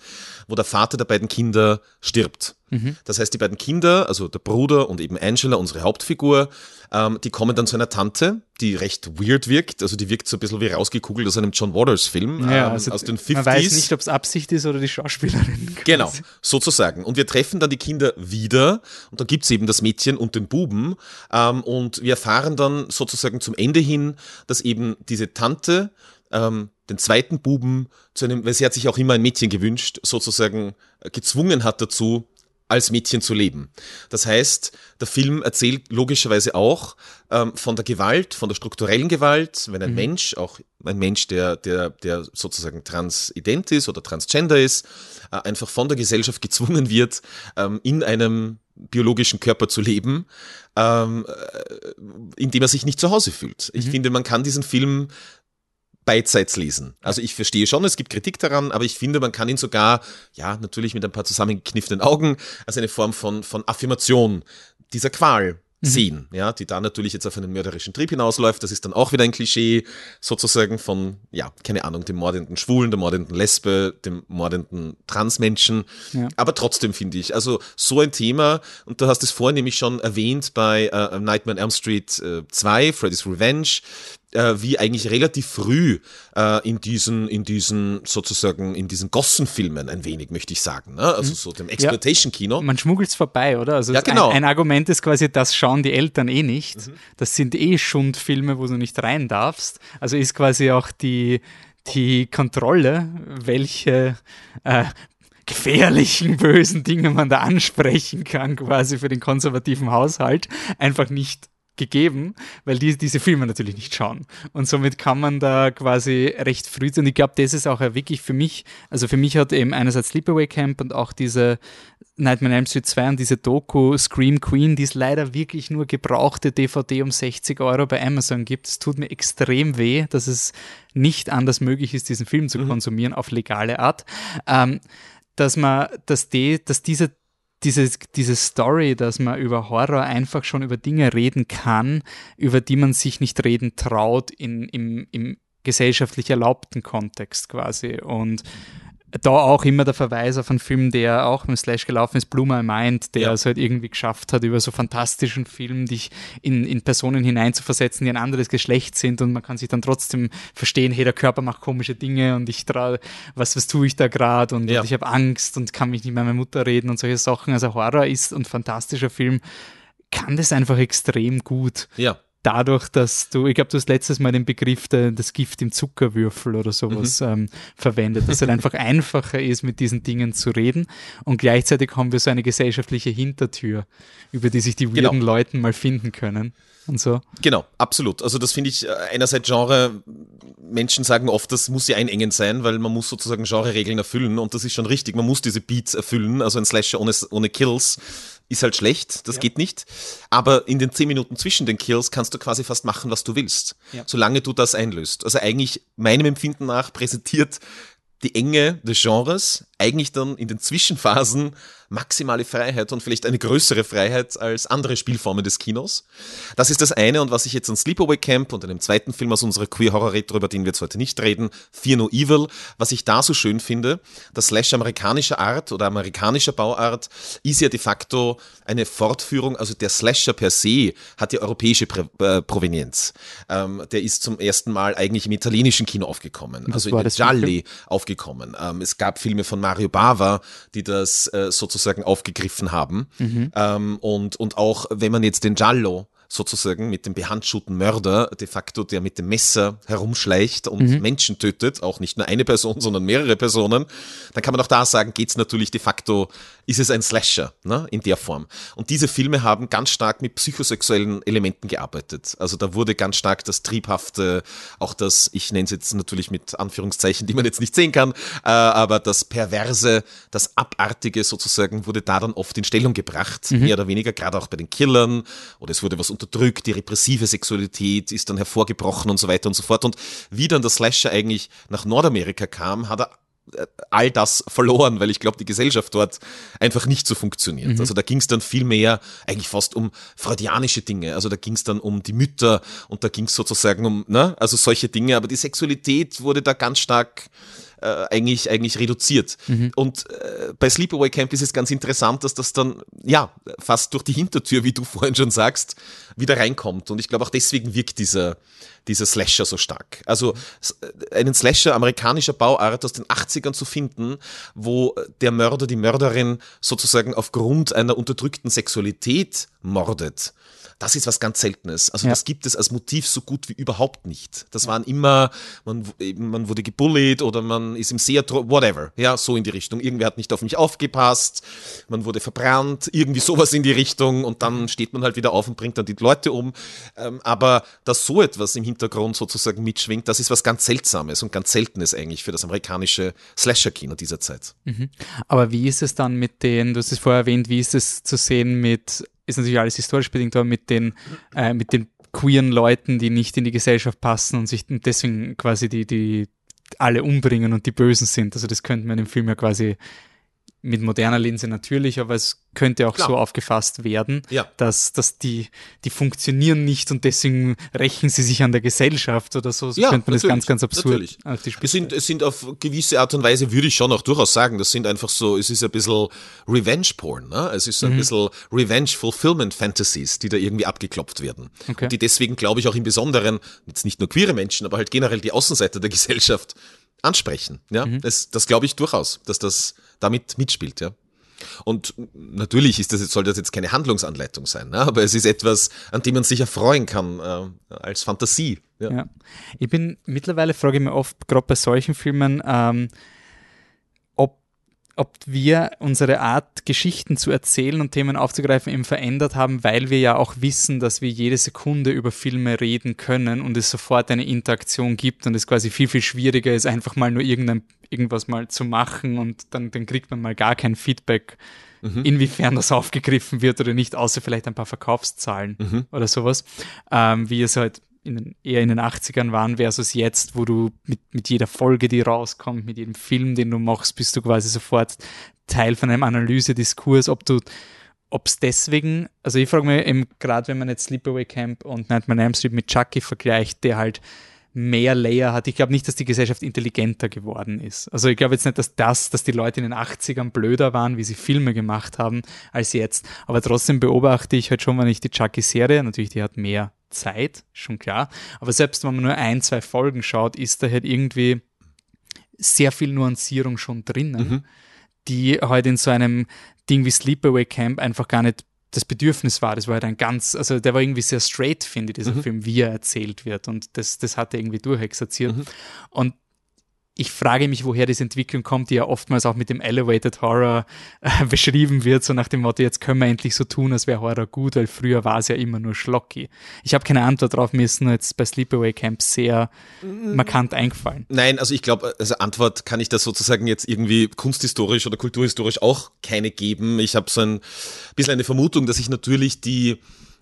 wo der Vater der beiden Kinder stirbt. Das heißt, die beiden Kinder, also der Bruder und eben Angela, unsere Hauptfigur, ähm, die kommen dann zu einer Tante, die recht weird wirkt. Also die wirkt so ein bisschen wie rausgekugelt aus einem John Waters-Film Ja, ähm, also aus den 50s. Man weiß nicht, ob es Absicht ist oder die Schauspielerin. Genau, sozusagen. Und wir treffen dann die Kinder wieder und dann gibt's eben das Mädchen und den Buben. Ähm, und wir erfahren dann sozusagen zum Ende hin, dass eben diese Tante ähm, den zweiten Buben zu einem, weil sie hat sich auch immer ein Mädchen gewünscht, sozusagen äh, gezwungen hat dazu, als Mädchen zu leben. Das heißt, der Film erzählt logischerweise auch ähm, von der Gewalt, von der strukturellen Gewalt, wenn ein Mensch, auch ein Mensch, der, der, der sozusagen transident ist oder transgender ist, äh, einfach von der Gesellschaft gezwungen wird, ähm, in einem biologischen Körper zu leben, ähm, äh, in dem er sich nicht zu Hause fühlt. Ich finde, man kann diesen Film beidseits lesen. Also ich verstehe schon, es gibt Kritik daran, aber ich finde, man kann ihn sogar, ja, natürlich mit ein paar zusammengekniffenen Augen, als eine Form von, von Affirmation dieser Qual sehen, ja, die da natürlich jetzt auf einen mörderischen Trieb hinausläuft. Das ist dann auch wieder ein Klischee sozusagen von, ja, keine Ahnung, dem mordenden Schwulen, der mordenden Lesbe, dem mordenden Transmenschen. Ja. Aber trotzdem finde ich, also so ein Thema, und du hast es vorhin nämlich schon erwähnt bei äh, Nightmare on Elm Street äh, 2, Freddy's Revenge, äh, wie eigentlich relativ früh äh, in diesen, in diesen sozusagen, in diesen Gossenfilmen ein wenig, möchte ich sagen. Ne? Also so dem Exploitation-Kino. Man schmuggelt's vorbei, oder? Also Ja, genau. Mhm. ein, ein Argument ist quasi, das schauen die Eltern eh nicht. Das sind eh Schundfilme, wo du nicht rein darfst. Also ist quasi auch die, die Kontrolle, welche äh, gefährlichen, bösen Dinge man da ansprechen kann, quasi für den konservativen Haushalt, einfach nicht gegeben, weil die diese Filme natürlich nicht schauen. Und somit kann man da quasi recht früh, und ich glaube, das ist auch wirklich für mich, also für mich hat eben einerseits Sleepaway Camp und auch diese Nightmare on Elm Street 2 und diese Doku Scream Queen, die es leider wirklich nur gebrauchte DVD um 60 Euro bei Amazon gibt. Es tut mir extrem weh, dass es nicht anders möglich ist, diesen Film zu konsumieren auf legale Art. Ähm, dass man, dass die, dass diese diese, diese Story, dass man über Horror einfach schon über Dinge reden kann, über die man sich nicht reden traut in, im, im gesellschaftlich erlaubten Kontext quasi. Und da auch immer der Verweis auf einen Film, der auch im Slash gelaufen ist, Blue My Mind, der Ja. es halt irgendwie geschafft hat, über so fantastischen Film dich in, in Personen hineinzuversetzen, die ein anderes Geschlecht sind und man kann sich dann trotzdem verstehen, hey, der Körper macht komische Dinge und ich trau, was, was tue ich da gerade und, Ja. und ich habe Angst und kann mich nicht mehr mit meiner Mutter reden und solche Sachen. Also Horror ist ein fantastischer Film, kann das einfach extrem gut Ja. Dadurch, dass du, ich glaube, du hast letztes Mal den Begriff der, das Gift im Zuckerwürfel oder sowas ähm, verwendet, dass es halt einfach einfacher ist, mit diesen Dingen zu reden und gleichzeitig haben wir so eine gesellschaftliche Hintertür, über die sich die Genau. weirden Leuten mal finden können und so. Genau, absolut. Also das finde ich äh, einerseits Genre, Menschen sagen oft, das muss ja einengend sein, weil man muss sozusagen Genre-Regeln erfüllen und das ist schon richtig, man muss diese Beats erfüllen, also ein Slasher ohne, ohne Kills ist halt schlecht, das geht nicht. Aber in den zehn Minuten zwischen den Kills kannst du quasi fast machen, was du willst, Ja. solange du das einlöst. Also eigentlich meinem Empfinden nach präsentiert die Enge des Genres eigentlich dann in den Zwischenphasen maximale Freiheit und vielleicht eine größere Freiheit als andere Spielformen des Kinos. Das ist das eine und was ich jetzt an Sleepaway Camp und einem zweiten Film aus unserer Queer Horror Retro, über den wir jetzt heute nicht reden, Fear No Evil, was ich da so schön finde, das Slash amerikanischer Art oder amerikanischer Bauart ist ja de facto eine Fortführung, also der Slasher per se hat ja europäische Prä äh, Provenienz. Ähm, der ist zum ersten Mal eigentlich im italienischen Kino aufgekommen, also in das für ein Gialli aufgekommen. Ähm, es gab Filme von Mario Bava, die das äh, sozusagen aufgegriffen haben. Mhm. Ähm, und, und auch, wenn man jetzt den Giallo sozusagen mit dem behandschuhten Mörder de facto, der mit dem Messer herumschleicht und mhm. Menschen tötet, auch nicht nur eine Person, sondern mehrere Personen, dann kann man auch da sagen, geht's natürlich de facto, ist es ein Slasher ne, in der Form. Und diese Filme haben ganz stark mit psychosexuellen Elementen gearbeitet. Also da wurde ganz stark das Triebhafte, auch das, ich nenne es jetzt natürlich mit Anführungszeichen, die man jetzt nicht sehen kann, äh, aber das Perverse, das Abartige sozusagen wurde da dann oft in Stellung gebracht, mhm. mehr oder weniger, gerade auch bei den Killern, oder es wurde was unterdrückt, die repressive Sexualität ist dann hervorgebrochen und so weiter und so fort. Und wie dann der Slasher eigentlich nach Nordamerika kam, hat er äh, all das verloren, weil ich glaube, die Gesellschaft dort einfach nicht so funktioniert. Mhm. Also da ging es dann viel mehr eigentlich fast um freudianische Dinge. Also da ging es dann um die Mütter und da ging es sozusagen um, ne, also solche Dinge. Aber die Sexualität wurde da ganz stark äh, eigentlich, eigentlich reduziert. Mhm. Und äh, bei Sleepaway Camp ist es ganz interessant, dass das dann, ja, fast durch die Hintertür, wie du vorhin schon sagst, wieder reinkommt. Und ich glaube auch deswegen wirkt dieser, dieser Slasher so stark. Also einen Slasher amerikanischer Bauart aus den 80ern zu finden, wo der Mörder, die Mörderin sozusagen aufgrund einer unterdrückten Sexualität mordet das ist was ganz Seltenes. Also ja. das gibt es als Motiv so gut wie überhaupt nicht. Das waren immer, man, man wurde gebullied oder man ist im See, whatever. Ja, so in die Richtung. Irgendwer hat nicht auf mich aufgepasst, man wurde verbrannt, irgendwie sowas in die Richtung und dann steht man halt wieder auf und bringt dann die Leute um. Ähm, aber dass so etwas im Hintergrund sozusagen mitschwingt, das ist was ganz Seltsames und ganz Seltenes eigentlich für das amerikanische Slasher-Kino dieser Zeit. Mhm. Aber wie ist es dann mit den, du hast es vorher erwähnt, wie ist es zu sehen mit ist natürlich alles historisch bedingt, aber mit den, äh, mit den queeren Leuten, die nicht in die Gesellschaft passen und sich deswegen quasi die, die alle umbringen und die Bösen sind. Also das könnte man im Film ja quasi mit moderner Linse natürlich, aber es könnte auch Klar. so aufgefasst werden, ja. dass, dass die, die funktionieren nicht und deswegen rächen sie sich an der Gesellschaft oder so. So ja, könnte man das ganz, ganz absurd auf die es sind, es sind auf gewisse Art und Weise, würde ich schon auch durchaus sagen, das sind einfach so, es ist ein bisschen Revenge-Porn, ne? es ist ein mhm. bisschen Revenge-Fulfillment-Fantasies, die da irgendwie abgeklopft werden. Okay. Und die deswegen, glaube ich, auch im Besonderen, jetzt nicht nur queere Menschen, aber halt generell die Außenseiter der Gesellschaft ansprechen. Ja, mhm. das, das glaube ich durchaus, dass das damit mitspielt. Ja. Und natürlich ist das jetzt, soll das jetzt keine Handlungsanleitung sein, ne? aber es ist etwas, an dem man sich erfreuen kann äh, als Fantasie. Ja. ja. Ich bin mittlerweile frage ich mich oft, gerade bei solchen Filmen, ähm, ob wir unsere Art, Geschichten zu erzählen und Themen aufzugreifen, eben verändert haben, weil wir ja auch wissen, dass wir jede Sekunde über Filme reden können und es sofort eine Interaktion gibt und es quasi viel, viel schwieriger ist, einfach mal nur irgendein, irgendwas mal zu machen und dann, dann kriegt man mal gar kein Feedback, mhm. inwiefern das aufgegriffen wird oder nicht, außer vielleicht ein paar Verkaufszahlen mhm. oder sowas, ähm, wie es halt in den, eher in den 80ern waren versus jetzt, wo du mit, mit jeder Folge, die rauskommt, mit jedem Film, den du machst, bist du quasi sofort Teil von einem Analysediskurs, ob du ob es deswegen, also ich frage mich eben gerade, wenn man jetzt Sleepaway Camp und Nightmare on Elm Street mit Chucky vergleicht, der halt mehr Layer hat. Ich glaube nicht, dass die Gesellschaft intelligenter geworden ist. Also ich glaube jetzt nicht, dass das, dass die Leute in den 80ern blöder waren, wie sie Filme gemacht haben, als jetzt. Aber trotzdem beobachte ich halt schon, wenn ich die Chucky-Serie, natürlich, die hat mehr Zeit, schon klar. Aber selbst wenn man nur ein, zwei Folgen schaut, ist da halt irgendwie sehr viel Nuancierung schon drinnen, mhm. die halt in so einem Ding wie Sleepaway Camp einfach gar nicht das Bedürfnis war. Das war halt ein ganz, also der war irgendwie sehr straight, finde ich, dieser mhm. Film, wie er erzählt wird. Und das, das hat er irgendwie durchexerziert. Mhm. Und ich frage mich, woher diese Entwicklung kommt, die ja oftmals auch mit dem Elevated Horror äh, beschrieben wird, so nach dem Motto, jetzt können wir endlich so tun, als wäre Horror gut, weil früher war es ja immer nur schlocky. Ich habe keine Antwort drauf, mir ist nur jetzt bei Sleepaway Camp sehr mm. markant eingefallen. Nein, also ich glaube, also Antwort kann ich da sozusagen jetzt irgendwie kunsthistorisch oder kulturhistorisch auch keine geben. Ich habe so ein bisschen eine Vermutung, dass ich natürlich die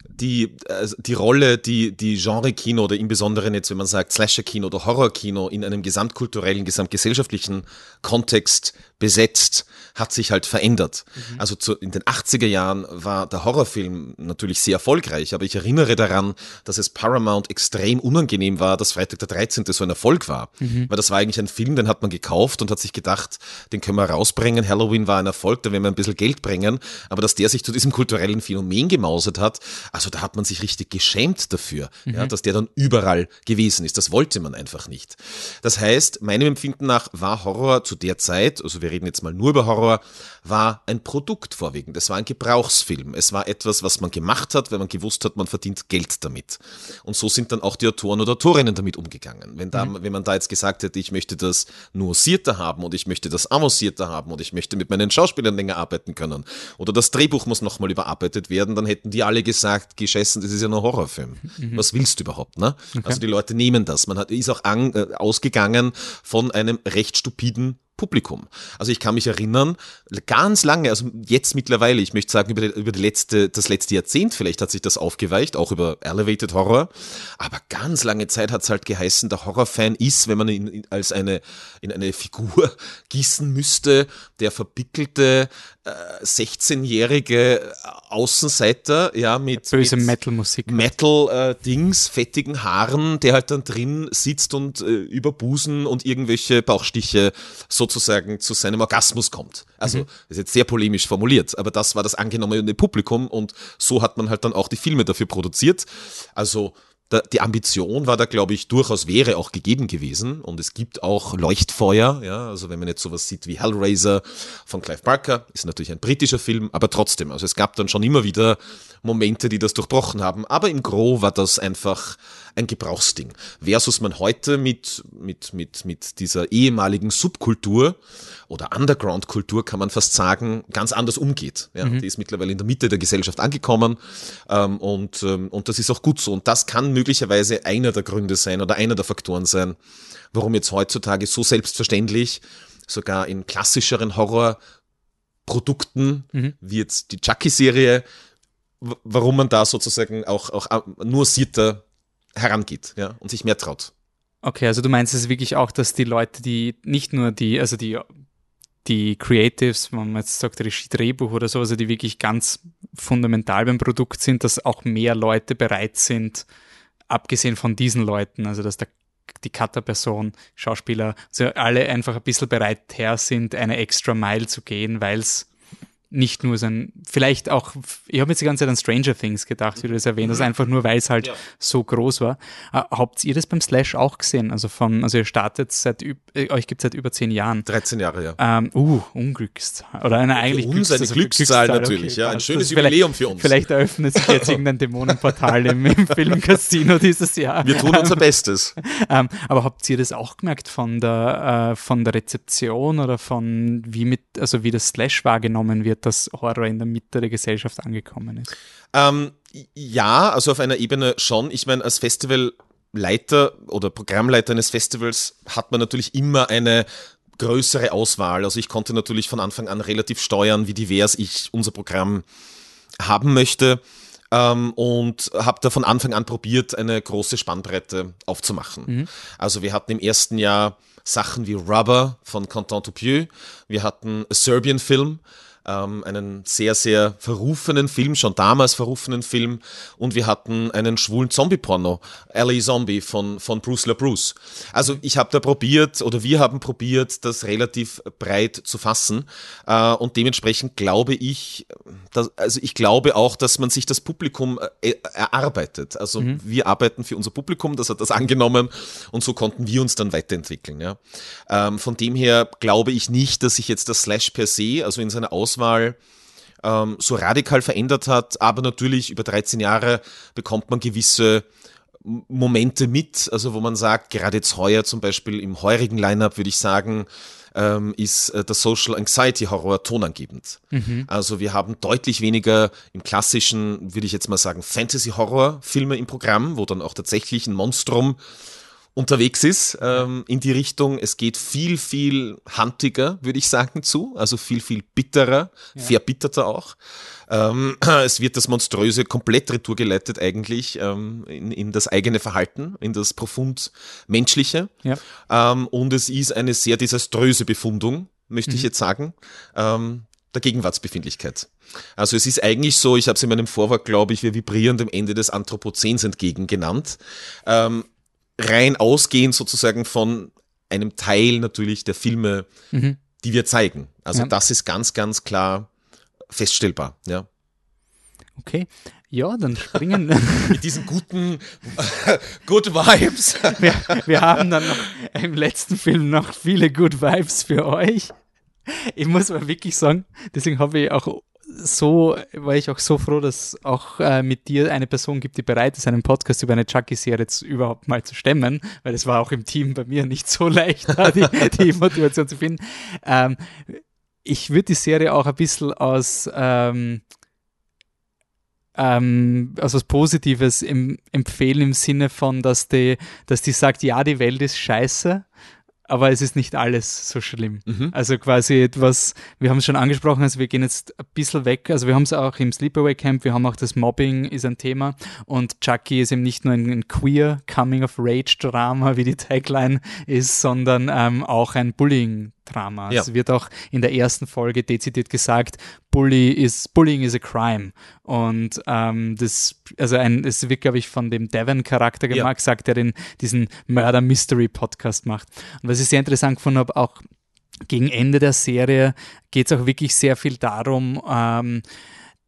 die, also die Rolle, die, die Genre-Kino oder im Besonderen jetzt, wenn man sagt Slasher-Kino oder Horror-Kino in einem gesamtkulturellen, gesamtgesellschaftlichen Kontext besetzt, hat sich halt verändert. Mhm. Also zu, in den 80er Jahren war der Horrorfilm natürlich sehr erfolgreich, aber ich erinnere daran, dass es Paramount extrem unangenehm war, dass Freitag der 13. so ein Erfolg war. Mhm. Weil das war eigentlich ein Film, den hat man gekauft und hat sich gedacht, den können wir rausbringen. Halloween war ein Erfolg, da werden wir ein bisschen Geld bringen. Aber dass der sich zu diesem kulturellen Phänomen gemausert hat, also da hat man sich richtig geschämt dafür, mhm. ja, dass der dann überall gewesen ist. Das wollte man einfach nicht. Das heißt, meinem Empfinden nach war Horror zu der Zeit, also wir wir reden jetzt mal nur über Horror, war ein Produkt vorwiegend. Es war ein Gebrauchsfilm. Es war etwas, was man gemacht hat, weil man gewusst hat, man verdient Geld damit. Und so sind dann auch die Autoren oder Autorinnen damit umgegangen. Wenn, da, mhm. wenn man da jetzt gesagt hätte, ich möchte das nuancierter haben und ich möchte das avancierter haben und ich möchte mit meinen Schauspielern länger arbeiten können oder das Drehbuch muss nochmal überarbeitet werden, dann hätten die alle gesagt, geschessen, das ist ja ein Horrorfilm. Mhm. Was willst du überhaupt? Ne? Okay. Also die Leute nehmen das. Man hat, ist auch an, äh, ausgegangen von einem recht stupiden Publikum. Also ich kann mich erinnern, ganz lange, also jetzt mittlerweile, ich möchte sagen, über, die, über die letzte, das letzte Jahrzehnt vielleicht hat sich das aufgeweicht, auch über Elevated Horror, aber ganz lange Zeit hat es halt geheißen, der Horrorfan ist, wenn man ihn als eine, in eine Figur gießen müsste, der verbickelte äh, 16-jährige Außenseiter, ja, mit böse Metal-Musik. Metal-Dings, äh, fettigen Haaren, der halt dann drin sitzt und äh, über Busen und irgendwelche Bauchstiche so sozusagen zu seinem Orgasmus kommt. Also, mhm. ist jetzt sehr polemisch formuliert, aber das war das angenommene Publikum und so hat man halt dann auch die Filme dafür produziert. Also, da, die Ambition war da, glaube ich, durchaus wäre auch gegeben gewesen. Und es gibt auch Leuchtfeuer, ja, also wenn man jetzt sowas sieht wie Hellraiser von Clive Barker, ist natürlich ein britischer Film, aber trotzdem, also es gab dann schon immer wieder Momente, die das durchbrochen haben. Aber im Gro war das einfach ein Gebrauchsding. Versus man heute mit, mit, mit, mit dieser ehemaligen Subkultur oder Underground-Kultur, kann man fast sagen, ganz anders umgeht. Ja, mhm. Die ist mittlerweile in der Mitte der Gesellschaft angekommen ähm, und, ähm, und das ist auch gut so. Und das kann möglicherweise einer der Gründe sein oder einer der Faktoren sein, warum jetzt heutzutage so selbstverständlich sogar in klassischeren Horrorprodukten, mhm. wie jetzt die Chucky-Serie, warum man da sozusagen auch, auch nur sieter herangeht ja, und sich mehr traut. Okay, also du meinst es wirklich auch, dass die Leute, die nicht nur die, also die, die Creatives, wenn man jetzt sagt Regie, Drehbuch oder so, also die wirklich ganz fundamental beim Produkt sind, dass auch mehr Leute bereit sind, abgesehen von diesen Leuten, also dass der die Cutter-Person, Schauspieler, also alle einfach ein bisschen bereit her sind, eine extra Mile zu gehen, weil es nicht nur sein, vielleicht auch, ich habe jetzt die ganze Zeit an Stranger Things gedacht, wie du das erwähnt hast, einfach nur, weil es halt ja. so groß war. Äh, habt ihr das beim Slash auch gesehen? Also von, also ihr startet seit, äh, euch gibt es seit über zehn Jahren. 13 Jahre, ja. Ähm, uh, Unglückszahl. Oder eine eigentlich uns eine also Glückszahl, Glückszahl natürlich, okay, ja. Ein schönes Jubiläum für uns. Vielleicht eröffnet sich jetzt irgendein Dämonenportal im, im Filmcasino dieses Jahr. Wir tun unser Bestes. ähm, aber habt ihr das auch gemerkt von der, äh, von der Rezeption oder von wie mit, also wie das Slash wahrgenommen wird? Wird, dass Horror in der Mitte der Gesellschaft angekommen ist? Ähm, ja, also auf einer Ebene schon. Ich meine, als Festivalleiter oder Programmleiter eines Festivals hat man natürlich immer eine größere Auswahl. Also ich konnte natürlich von Anfang an relativ steuern, wie divers ich unser Programm haben möchte. Ähm, und habe da von Anfang an probiert, eine große Spannbreite aufzumachen. Mhm. Also wir hatten im ersten Jahr Sachen wie Rubber von Quentin Dupieux, wir hatten A Serbian Film, ähm, einen sehr, sehr verrufenen Film, schon damals verrufenen Film. Und wir hatten einen schwulen Zombie-Porno, Alley Zombie von, von Bruce LaBruce. Also ich habe da probiert, oder wir haben probiert, das relativ breit zu fassen. Äh, und dementsprechend glaube ich, dass, also ich glaube auch, dass man sich das Publikum äh, erarbeitet. Also mhm. wir arbeiten für unser Publikum, das hat das angenommen und so konnten wir uns dann weiterentwickeln. Ja. Ähm, von dem her glaube ich nicht, dass sich jetzt das Slash per se, also in seiner Auswahl, Auswahl ähm, so radikal verändert hat. Aber natürlich über 13 Jahre bekommt man gewisse Momente mit, also wo man sagt, gerade jetzt heuer zum Beispiel im heurigen Lineup würde ich sagen, ähm, ist äh, der Social Anxiety Horror tonangebend. Mhm. Also wir haben deutlich weniger im klassischen, würde ich jetzt mal sagen, Fantasy Horror Filme im Programm, wo dann auch tatsächlich ein Monstrum unterwegs ist ähm, in die Richtung. Es geht viel, viel handiger, würde ich sagen, zu. Also viel, viel bitterer, ja. verbitterter auch. Ähm, es wird das Monströse komplett retourgeleitet eigentlich ähm, in, in das eigene Verhalten, in das profund Menschliche. Ja. Ähm, und es ist eine sehr desaströse Befundung, möchte mhm. ich jetzt sagen, ähm, der Gegenwartsbefindlichkeit. Also es ist eigentlich so, ich habe es in meinem Vorwort, glaube ich, wir vibrieren dem Ende des Anthropozäns entgegen genannt. Ähm, rein ausgehend sozusagen von einem Teil natürlich der Filme, mhm. die wir zeigen. Also ja. das ist ganz, ganz klar feststellbar, ja. Okay. Ja, dann springen. Mit diesen guten Good Vibes. wir, wir haben dann noch im letzten Film noch viele Good Vibes für euch. ich muss mal wirklich sagen, deswegen habe ich auch so, war ich auch so froh, dass auch äh, mit dir eine Person gibt, die bereit ist, einen Podcast über eine Chucky-Serie überhaupt mal zu stemmen, weil es war auch im Team bei mir nicht so leicht, die, die Motivation zu finden. Ähm, ich würde die Serie auch ein bisschen aus, ähm, ähm, also was Positives im, empfehlen im Sinne von, dass die, dass die sagt, ja, die Welt ist scheiße, aber es ist nicht alles so schlimm. Mhm. Also quasi etwas, wir haben es schon angesprochen, also wir gehen jetzt ein bisschen weg, also wir haben es auch im Sleepaway Camp, wir haben auch das Mobbing ist ein Thema und Chucky ist eben nicht nur ein, ein queer Coming-of-Rage-Drama, wie die Tagline ist, sondern ähm, auch ein Bullying Drama. Ja. Es wird auch in der ersten Folge dezidiert gesagt, Bully is, Bullying is a crime. Und ähm, das, also ein, es wird, glaube ich, von dem Devon-Charakter gemacht, ja. gesagt, der den, diesen Murder-Mystery-Podcast macht. Und was ich sehr interessant gefunden habe, auch gegen Ende der Serie geht es auch wirklich sehr viel darum, ähm,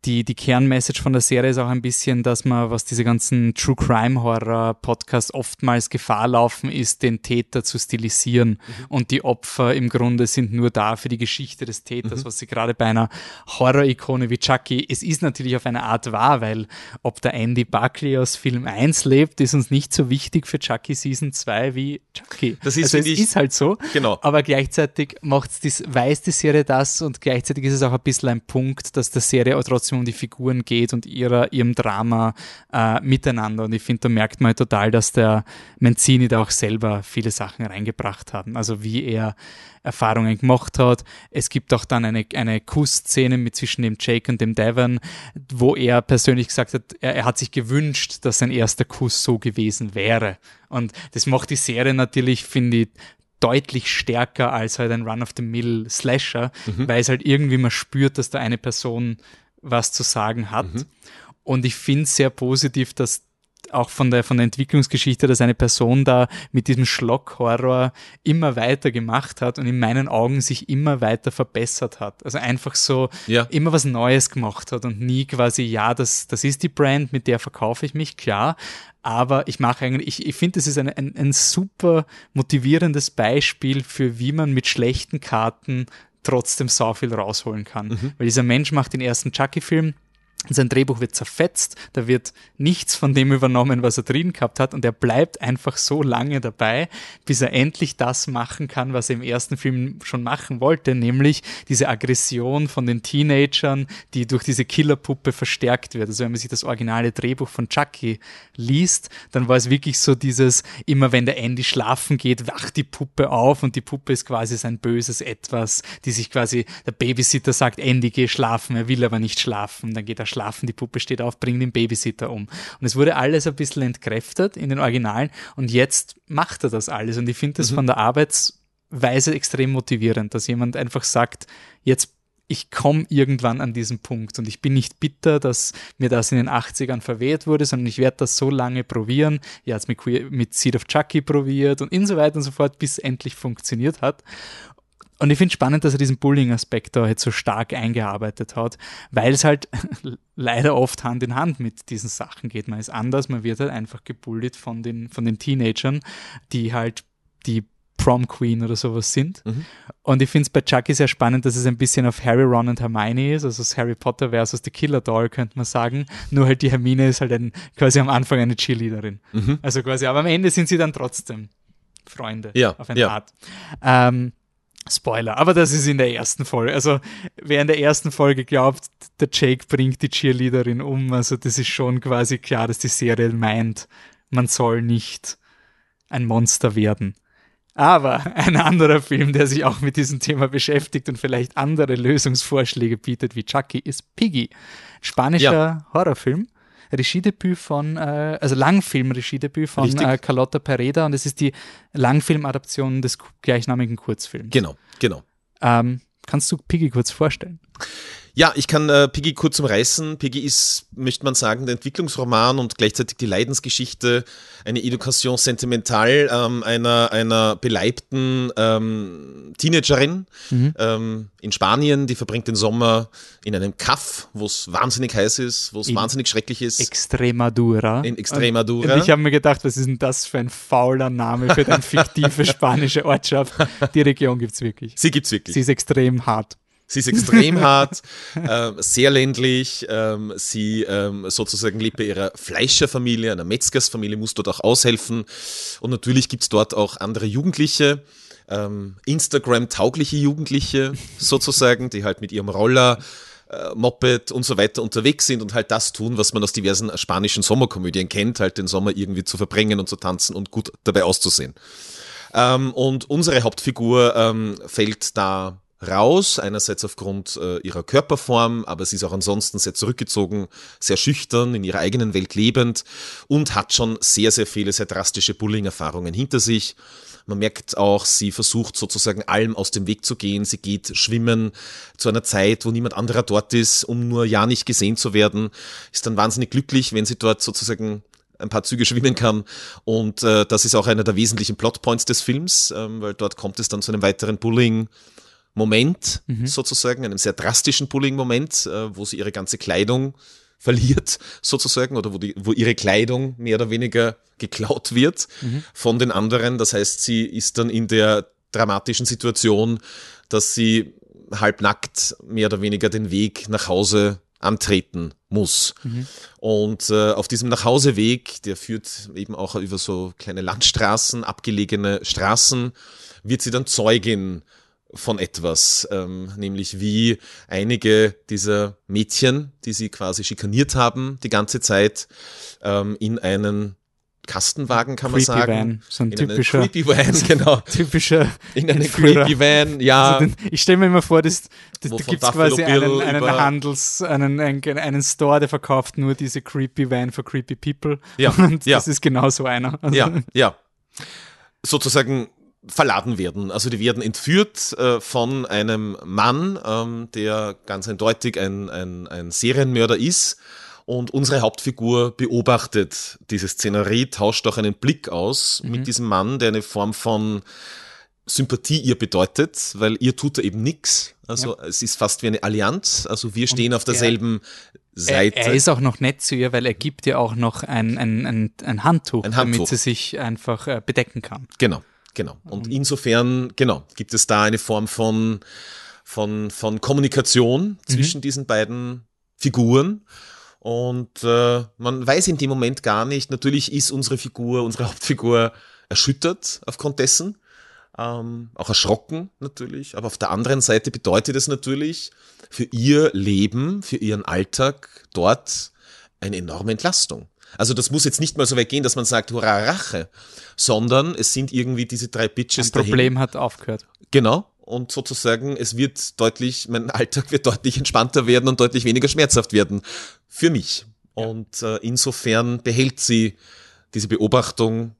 die, die Kernmessage von der Serie ist auch ein bisschen, dass man, was diese ganzen True Crime Horror Podcasts oftmals Gefahr laufen, ist, den Täter zu stilisieren. Mhm. Und die Opfer im Grunde sind nur da für die Geschichte des Täters, mhm. was sie gerade bei einer Horror-Ikone wie Chucky, es ist natürlich auf eine Art wahr, weil ob der Andy Buckley aus Film 1 lebt, ist uns nicht so wichtig für Chucky Season 2 wie Chucky. Das ist, also es ich, ist halt so. Genau. Aber gleichzeitig macht's das, weiß die Serie das und gleichzeitig ist es auch ein bisschen ein Punkt, dass der Serie trotzdem trotzdem um die Figuren geht und ihrer, ihrem Drama äh, miteinander. Und ich finde, da merkt man total, dass der Menzini da auch selber viele Sachen reingebracht hat. Also wie er Erfahrungen gemacht hat. Es gibt auch dann eine, eine Kussszene mit zwischen dem Jake und dem Devon, wo er persönlich gesagt hat, er, er hat sich gewünscht, dass sein erster Kuss so gewesen wäre. Und das macht die Serie natürlich, finde ich, deutlich stärker als halt ein Run-of-the-Mill-Slasher, mhm. weil es halt irgendwie man spürt, dass da eine Person was zu sagen hat. Mhm. Und ich finde es sehr positiv, dass auch von der, von der Entwicklungsgeschichte, dass eine Person da mit diesem Schlock-Horror immer weiter gemacht hat und in meinen Augen sich immer weiter verbessert hat. Also einfach so ja. immer was Neues gemacht hat und nie quasi, ja, das, das ist die Brand, mit der verkaufe ich mich, klar. Aber ich mache eigentlich, ich, ich finde, das ist ein, ein, ein super motivierendes Beispiel für, wie man mit schlechten Karten trotzdem so viel rausholen kann. Mhm. Weil dieser Mensch macht den ersten Chucky-Film, sein Drehbuch wird zerfetzt, da wird nichts von dem übernommen, was er drin gehabt hat und er bleibt einfach so lange dabei, bis er endlich das machen kann, was er im ersten Film schon machen wollte, nämlich diese Aggression von den Teenagern, die durch diese Killerpuppe verstärkt wird. Also wenn man sich das originale Drehbuch von Chucky liest, dann war es wirklich so dieses, immer wenn der Andy schlafen geht, wacht die Puppe auf und die Puppe ist quasi sein böses Etwas, die sich quasi, der Babysitter sagt, Andy, geh schlafen, er will aber nicht schlafen, dann geht er schlafen, die Puppe steht auf, bringt den Babysitter um. Und es wurde alles ein bisschen entkräftet in den Originalen und jetzt macht er das alles. Und ich finde das mhm. von der Arbeitsweise extrem motivierend, dass jemand einfach sagt, jetzt ich komme irgendwann an diesen Punkt und ich bin nicht bitter, dass mir das in den 80ern verwehrt wurde, sondern ich werde das so lange probieren. Er hat es mit, mit Seed of Chucky probiert und so weiter und so fort, bis es endlich funktioniert hat. Und ich finde spannend, dass er diesen Bullying-Aspekt da jetzt so stark eingearbeitet hat, weil es halt leider oft Hand in Hand mit diesen Sachen geht. Man ist anders, man wird halt einfach gebullied von den, von den Teenagern, die halt die Prom Queen oder sowas sind. Mhm. Und ich finde es bei Chucky sehr spannend, dass es ein bisschen auf Harry, Ron und Hermione ist, also das Harry Potter versus The Killer Doll, könnte man sagen. Nur halt die Hermine ist halt ein, quasi am Anfang eine Cheerleaderin. Mhm. Also quasi, aber am Ende sind sie dann trotzdem Freunde ja, auf eine ja. Art. Ähm, Spoiler, aber das ist in der ersten Folge. Also wer in der ersten Folge glaubt, der Jake bringt die Cheerleaderin um, also das ist schon quasi klar, dass die Serie meint, man soll nicht ein Monster werden. Aber ein anderer Film, der sich auch mit diesem Thema beschäftigt und vielleicht andere Lösungsvorschläge bietet wie Chucky, ist Piggy. Spanischer ja. Horrorfilm Regiedebüt von, äh, also Langfilm-Regiedebüt von äh, Carlotta Pereda und es ist die Langfilmadaption des gleichnamigen Kurzfilms. Genau, genau. Ähm, kannst du Piggy kurz vorstellen? Ja, ich kann äh, Piggy kurz umreißen. Piggy ist, möchte man sagen, der Entwicklungsroman und gleichzeitig die Leidensgeschichte, eine Education sentimental ähm, einer, einer beleibten ähm, Teenagerin mhm. ähm, in Spanien, die verbringt den Sommer in einem Kaff, wo es wahnsinnig heiß ist, wo es wahnsinnig schrecklich ist. Extremadura. In Extremadura. Und ich habe mir gedacht, was ist denn das für ein fauler Name für eine fiktive spanische Ortschaft? Die Region gibt es wirklich. Sie gibt es wirklich. Sie ist extrem hart. Sie ist extrem hart, äh, sehr ländlich. Ähm, sie ähm, sozusagen lebt bei ihrer Fleischerfamilie, einer Metzgersfamilie, muss dort auch aushelfen. Und natürlich gibt es dort auch andere Jugendliche, ähm, Instagram-taugliche Jugendliche sozusagen, die halt mit ihrem Roller äh, Moped und so weiter unterwegs sind und halt das tun, was man aus diversen spanischen Sommerkomödien kennt, halt den Sommer irgendwie zu verbringen und zu tanzen und gut dabei auszusehen. Ähm, und unsere Hauptfigur ähm, fällt da raus, einerseits aufgrund äh, ihrer Körperform, aber sie ist auch ansonsten sehr zurückgezogen, sehr schüchtern, in ihrer eigenen Welt lebend und hat schon sehr, sehr viele, sehr drastische Bullying-Erfahrungen hinter sich. Man merkt auch, sie versucht sozusagen allem aus dem Weg zu gehen. Sie geht schwimmen zu einer Zeit, wo niemand anderer dort ist, um nur ja nicht gesehen zu werden. Ist dann wahnsinnig glücklich, wenn sie dort sozusagen ein paar Züge schwimmen kann. Und äh, das ist auch einer der wesentlichen Plotpoints des Films, ähm, weil dort kommt es dann zu einem weiteren Bullying. Moment mhm. sozusagen, einem sehr drastischen Bullying-Moment, äh, wo sie ihre ganze Kleidung verliert sozusagen oder wo, die, wo ihre Kleidung mehr oder weniger geklaut wird mhm. von den anderen. Das heißt, sie ist dann in der dramatischen Situation, dass sie halbnackt mehr oder weniger den Weg nach Hause antreten muss. Mhm. Und äh, auf diesem Nachhauseweg, der führt eben auch über so kleine Landstraßen, abgelegene Straßen, wird sie dann Zeugin von etwas, ähm, nämlich wie einige dieser Mädchen, die sie quasi schikaniert haben die ganze Zeit, ähm, in einen Kastenwagen, kann man sagen. Van, so ein in typischer, Creepy Van, genau. typischer in einen Creepy Van, ja. Also den, ich stelle mir immer vor, dass, da gibt es quasi einen, einen Handels, einen, einen, einen, Store, der verkauft nur diese Creepy Van für Creepy People. Ja, und ja. das ist genau so einer. Also ja, ja. Sozusagen verladen werden. Also die werden entführt äh, von einem Mann, ähm, der ganz eindeutig ein, ein, ein Serienmörder ist. Und unsere Hauptfigur beobachtet diese Szenerie, tauscht auch einen Blick aus mhm. mit diesem Mann, der eine Form von Sympathie ihr bedeutet, weil ihr tut er eben nichts. Also ja. es ist fast wie eine Allianz. Also wir stehen Und auf derselben er, Seite. Er, ist auch noch nett zu ihr, weil er gibt ihr auch noch ein, ein, ein, ein Handtuch, Handtuch. damit sie sich einfach äh, bedecken kann. Genau. Genau. Und mhm. insofern, genau, gibt es da eine Form von, von, von Kommunikation zwischen mhm. diesen beiden Figuren. Und äh, man weiß in dem Moment gar nicht, natürlich ist unsere Figur, unsere Hauptfigur erschüttert aufgrund dessen, ähm, auch erschrocken natürlich, aber auf der anderen Seite bedeutet es natürlich für ihr Leben, für ihren Alltag dort eine enorme Entlastung. Also das muss jetzt nicht mal so weit gehen, dass man sagt, hurra, Rache, sondern es sind irgendwie diese drei Bitches Ein Problem hat aufgehört. Genau. Und sozusagen, es wird deutlich, mein Alltag wird deutlich entspannter werden und deutlich weniger schmerzhaft werden. Für mich. Ja. Und äh, insofern behält sie diese Beobachtung,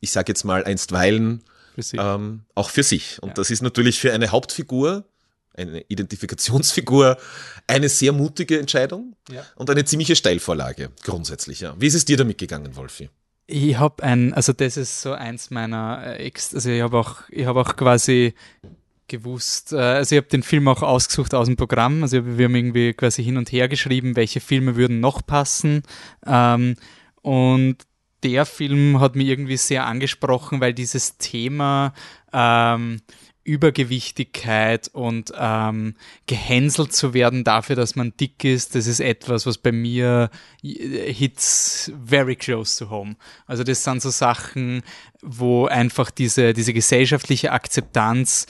ich sage jetzt mal einstweilen, für ähm, auch für sich. Und ja. das ist natürlich für eine Hauptfigur eine Identifikationsfigur, eine sehr mutige Entscheidung ja. und eine ziemliche Steilvorlage grundsätzlich. Ja. Wie ist es dir damit gegangen, Wolfi? Ich habe ein, also das ist so eins meiner äh, Ex, also ich habe auch, ich habe auch quasi gewusst, äh, also ich habe den Film auch ausgesucht aus dem Programm, also wir haben irgendwie quasi hin und her geschrieben, welche Filme würden noch passen ähm, und der Film hat mich irgendwie sehr angesprochen, weil dieses Thema ähm, Übergewichtigkeit und ähm, gehänselt zu werden dafür, dass man dick ist, das ist etwas, was bei mir hits very close to home. Also das sind so Sachen, wo einfach diese, diese gesellschaftliche Akzeptanz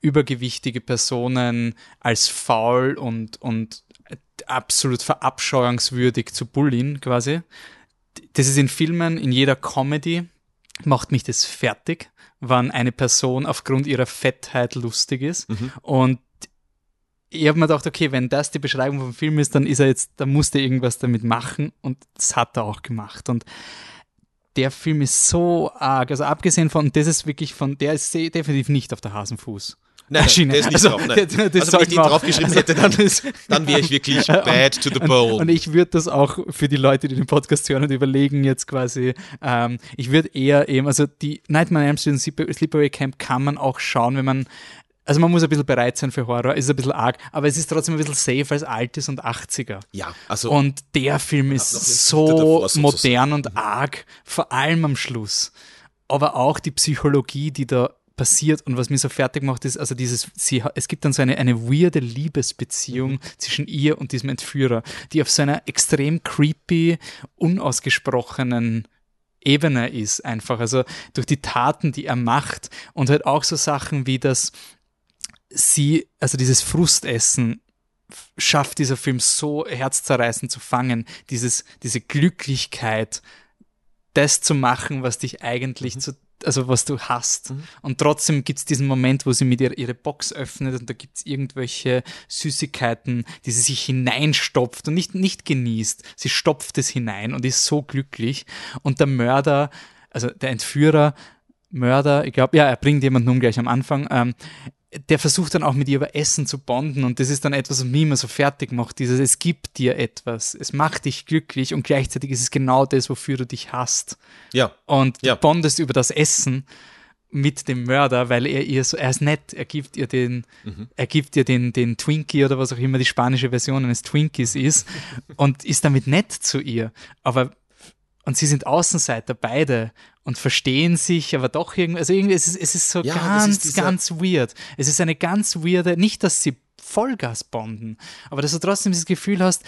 übergewichtige Personen als faul und, und absolut verabscheuungswürdig zu bullien quasi. Das ist in Filmen, in jeder Comedy macht mich das fertig wann eine Person aufgrund ihrer Fettheit lustig ist. Mhm. Und ich habe mir gedacht, okay, wenn das die Beschreibung vom Film ist, dann ist er jetzt, da musste er irgendwas damit machen und das hat er auch gemacht. Und der Film ist so arg, also abgesehen von, das ist wirklich von, der ist definitiv nicht auf der Hasenfuß. Nein, Schiene. der ist nicht also, drauf. Nein. Das, das also wenn ich den draufgeschrieben hätte, dann, dann wäre ich wirklich bad to the bone. Und ich würde das auch für die Leute, die den Podcast hören und überlegen jetzt quasi, ähm, ich würde eher eben, also die Nightmare on Elm Street und Sleep- Sleepaway Camp kann man auch schauen, wenn man, also man muss ein bisschen bereit sein für Horror, ist ein bisschen arg, aber es ist trotzdem ein bisschen safe, weil es alt ist und 80er. ja, also Und der Film ist so modern und arg, vor allem am Schluss. Aber auch die Psychologie, die da passiert und was mir so fertig macht, ist, also dieses, sie, es gibt dann so eine, eine weirde Liebesbeziehung Mhm. zwischen ihr und diesem Entführer, die auf so einer extrem creepy, unausgesprochenen Ebene ist einfach. Also durch die Taten, die er macht und halt auch so Sachen wie das, sie, also dieses Frustessen schafft dieser Film so herzzerreißend zu fangen, dieses, diese Glücklichkeit, das zu machen, was dich eigentlich zu, also was du hast. Und trotzdem gibt es diesen Moment, wo sie mit ihr ihre Box öffnet und da gibt es irgendwelche Süßigkeiten, die sie sich hineinstopft und nicht, nicht genießt. Sie stopft es hinein und ist so glücklich. Und der Mörder, also der Entführer, Mörder, ich glaube, ja, er bringt jemanden um gleich am Anfang, ähm, der versucht dann auch mit ihr über Essen zu bonden und das ist dann etwas, was mich immer so fertig macht, dieses, es gibt dir etwas, es macht dich glücklich und gleichzeitig ist es genau das, wofür du dich hast. ja, Und Ja. du bondest über das Essen mit dem Mörder, weil er ihr so, er ist nett, er gibt ihr den, er gibt ihr den, den Twinkie oder was auch immer die spanische Version eines Twinkies ist und ist damit nett zu ihr. Aber und sie sind Außenseiter, beide, und verstehen sich, aber doch irgendwie, also irgendwie, es ist, es ist so Ja, ganz, ist ganz weird. Es ist eine ganz weirde, nicht, dass sie Vollgas bonden, aber dass du trotzdem das Gefühl hast,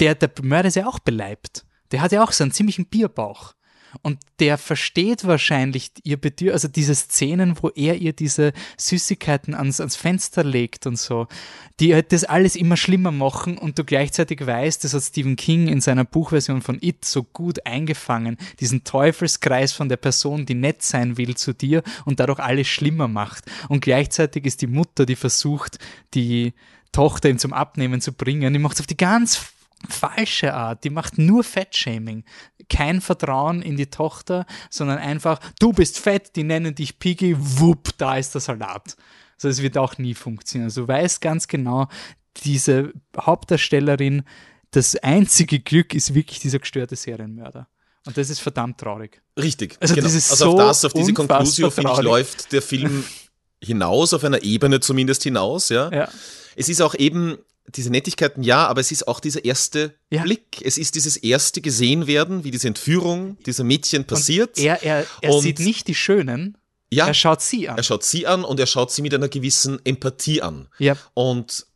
der, der Mörder ist ja auch beleibt. Der hat ja auch so einen ziemlichen Bierbauch. Und der versteht wahrscheinlich ihr Bedürfnis, also diese Szenen, wo er ihr diese Süßigkeiten ans, ans Fenster legt und so, die halt das alles immer schlimmer machen und du gleichzeitig weißt, das hat Stephen King in seiner Buchversion von It so gut eingefangen, diesen Teufelskreis von der Person, die nett sein will zu dir und dadurch alles schlimmer macht. Und gleichzeitig ist die Mutter, die versucht, die Tochter ihm zum Abnehmen zu bringen, die macht es auf die ganz falsche Art. Die macht nur Fettshaming. Kein Vertrauen in die Tochter, sondern einfach, du bist fett, die nennen dich Piggy, wupp, da ist der Salat. Also es wird auch nie funktionieren. Also du weißt ganz genau, diese Hauptdarstellerin, das einzige Glück ist wirklich dieser gestörte Serienmörder. Und das ist verdammt traurig. richtig. Also genau. das ist also so auf das, auf diese Conclusio, finde ich, läuft der Film hinaus, auf einer Ebene zumindest hinaus, ja. Ja. Es ist auch eben diese Nettigkeiten, ja, aber es ist auch dieser erste Ja. Blick. Es ist dieses erste gesehen werden, wie diese Entführung dieser Mädchen passiert. Er, er, er Und- sieht nicht die Schönen, ja, er schaut sie an. er schaut sie an und er schaut sie mit einer gewissen Empathie an. Ja. Und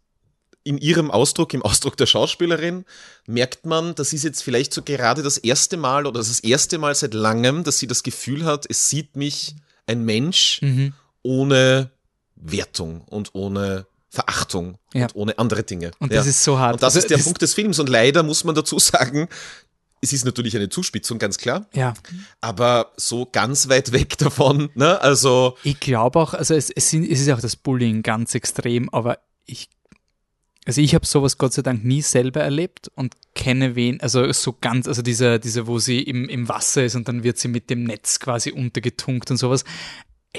in ihrem Ausdruck, im Ausdruck der Schauspielerin, merkt man, das ist jetzt vielleicht so gerade das erste Mal oder das erste Mal seit langem, dass sie das Gefühl hat, es sieht mich ein Mensch Mhm. ohne Wertung und ohne Verachtung Ja. und ohne andere Dinge. Und Ja. das ist so hart. Und das Also ist der das- Punkt des Films. Und leider muss man dazu sagen, es ist natürlich eine Zuspitzung, ganz klar, Ja. aber so ganz weit weg davon, ne? Also, Ich glaube auch, also es, es, sind, es ist auch das Bullying ganz extrem, aber ich, also ich habe sowas Gott sei Dank nie selber erlebt und kenne wen, also so ganz, also diese, diese, wo sie im, im Wasser ist und dann wird sie mit dem Netz quasi untergetunkt und sowas.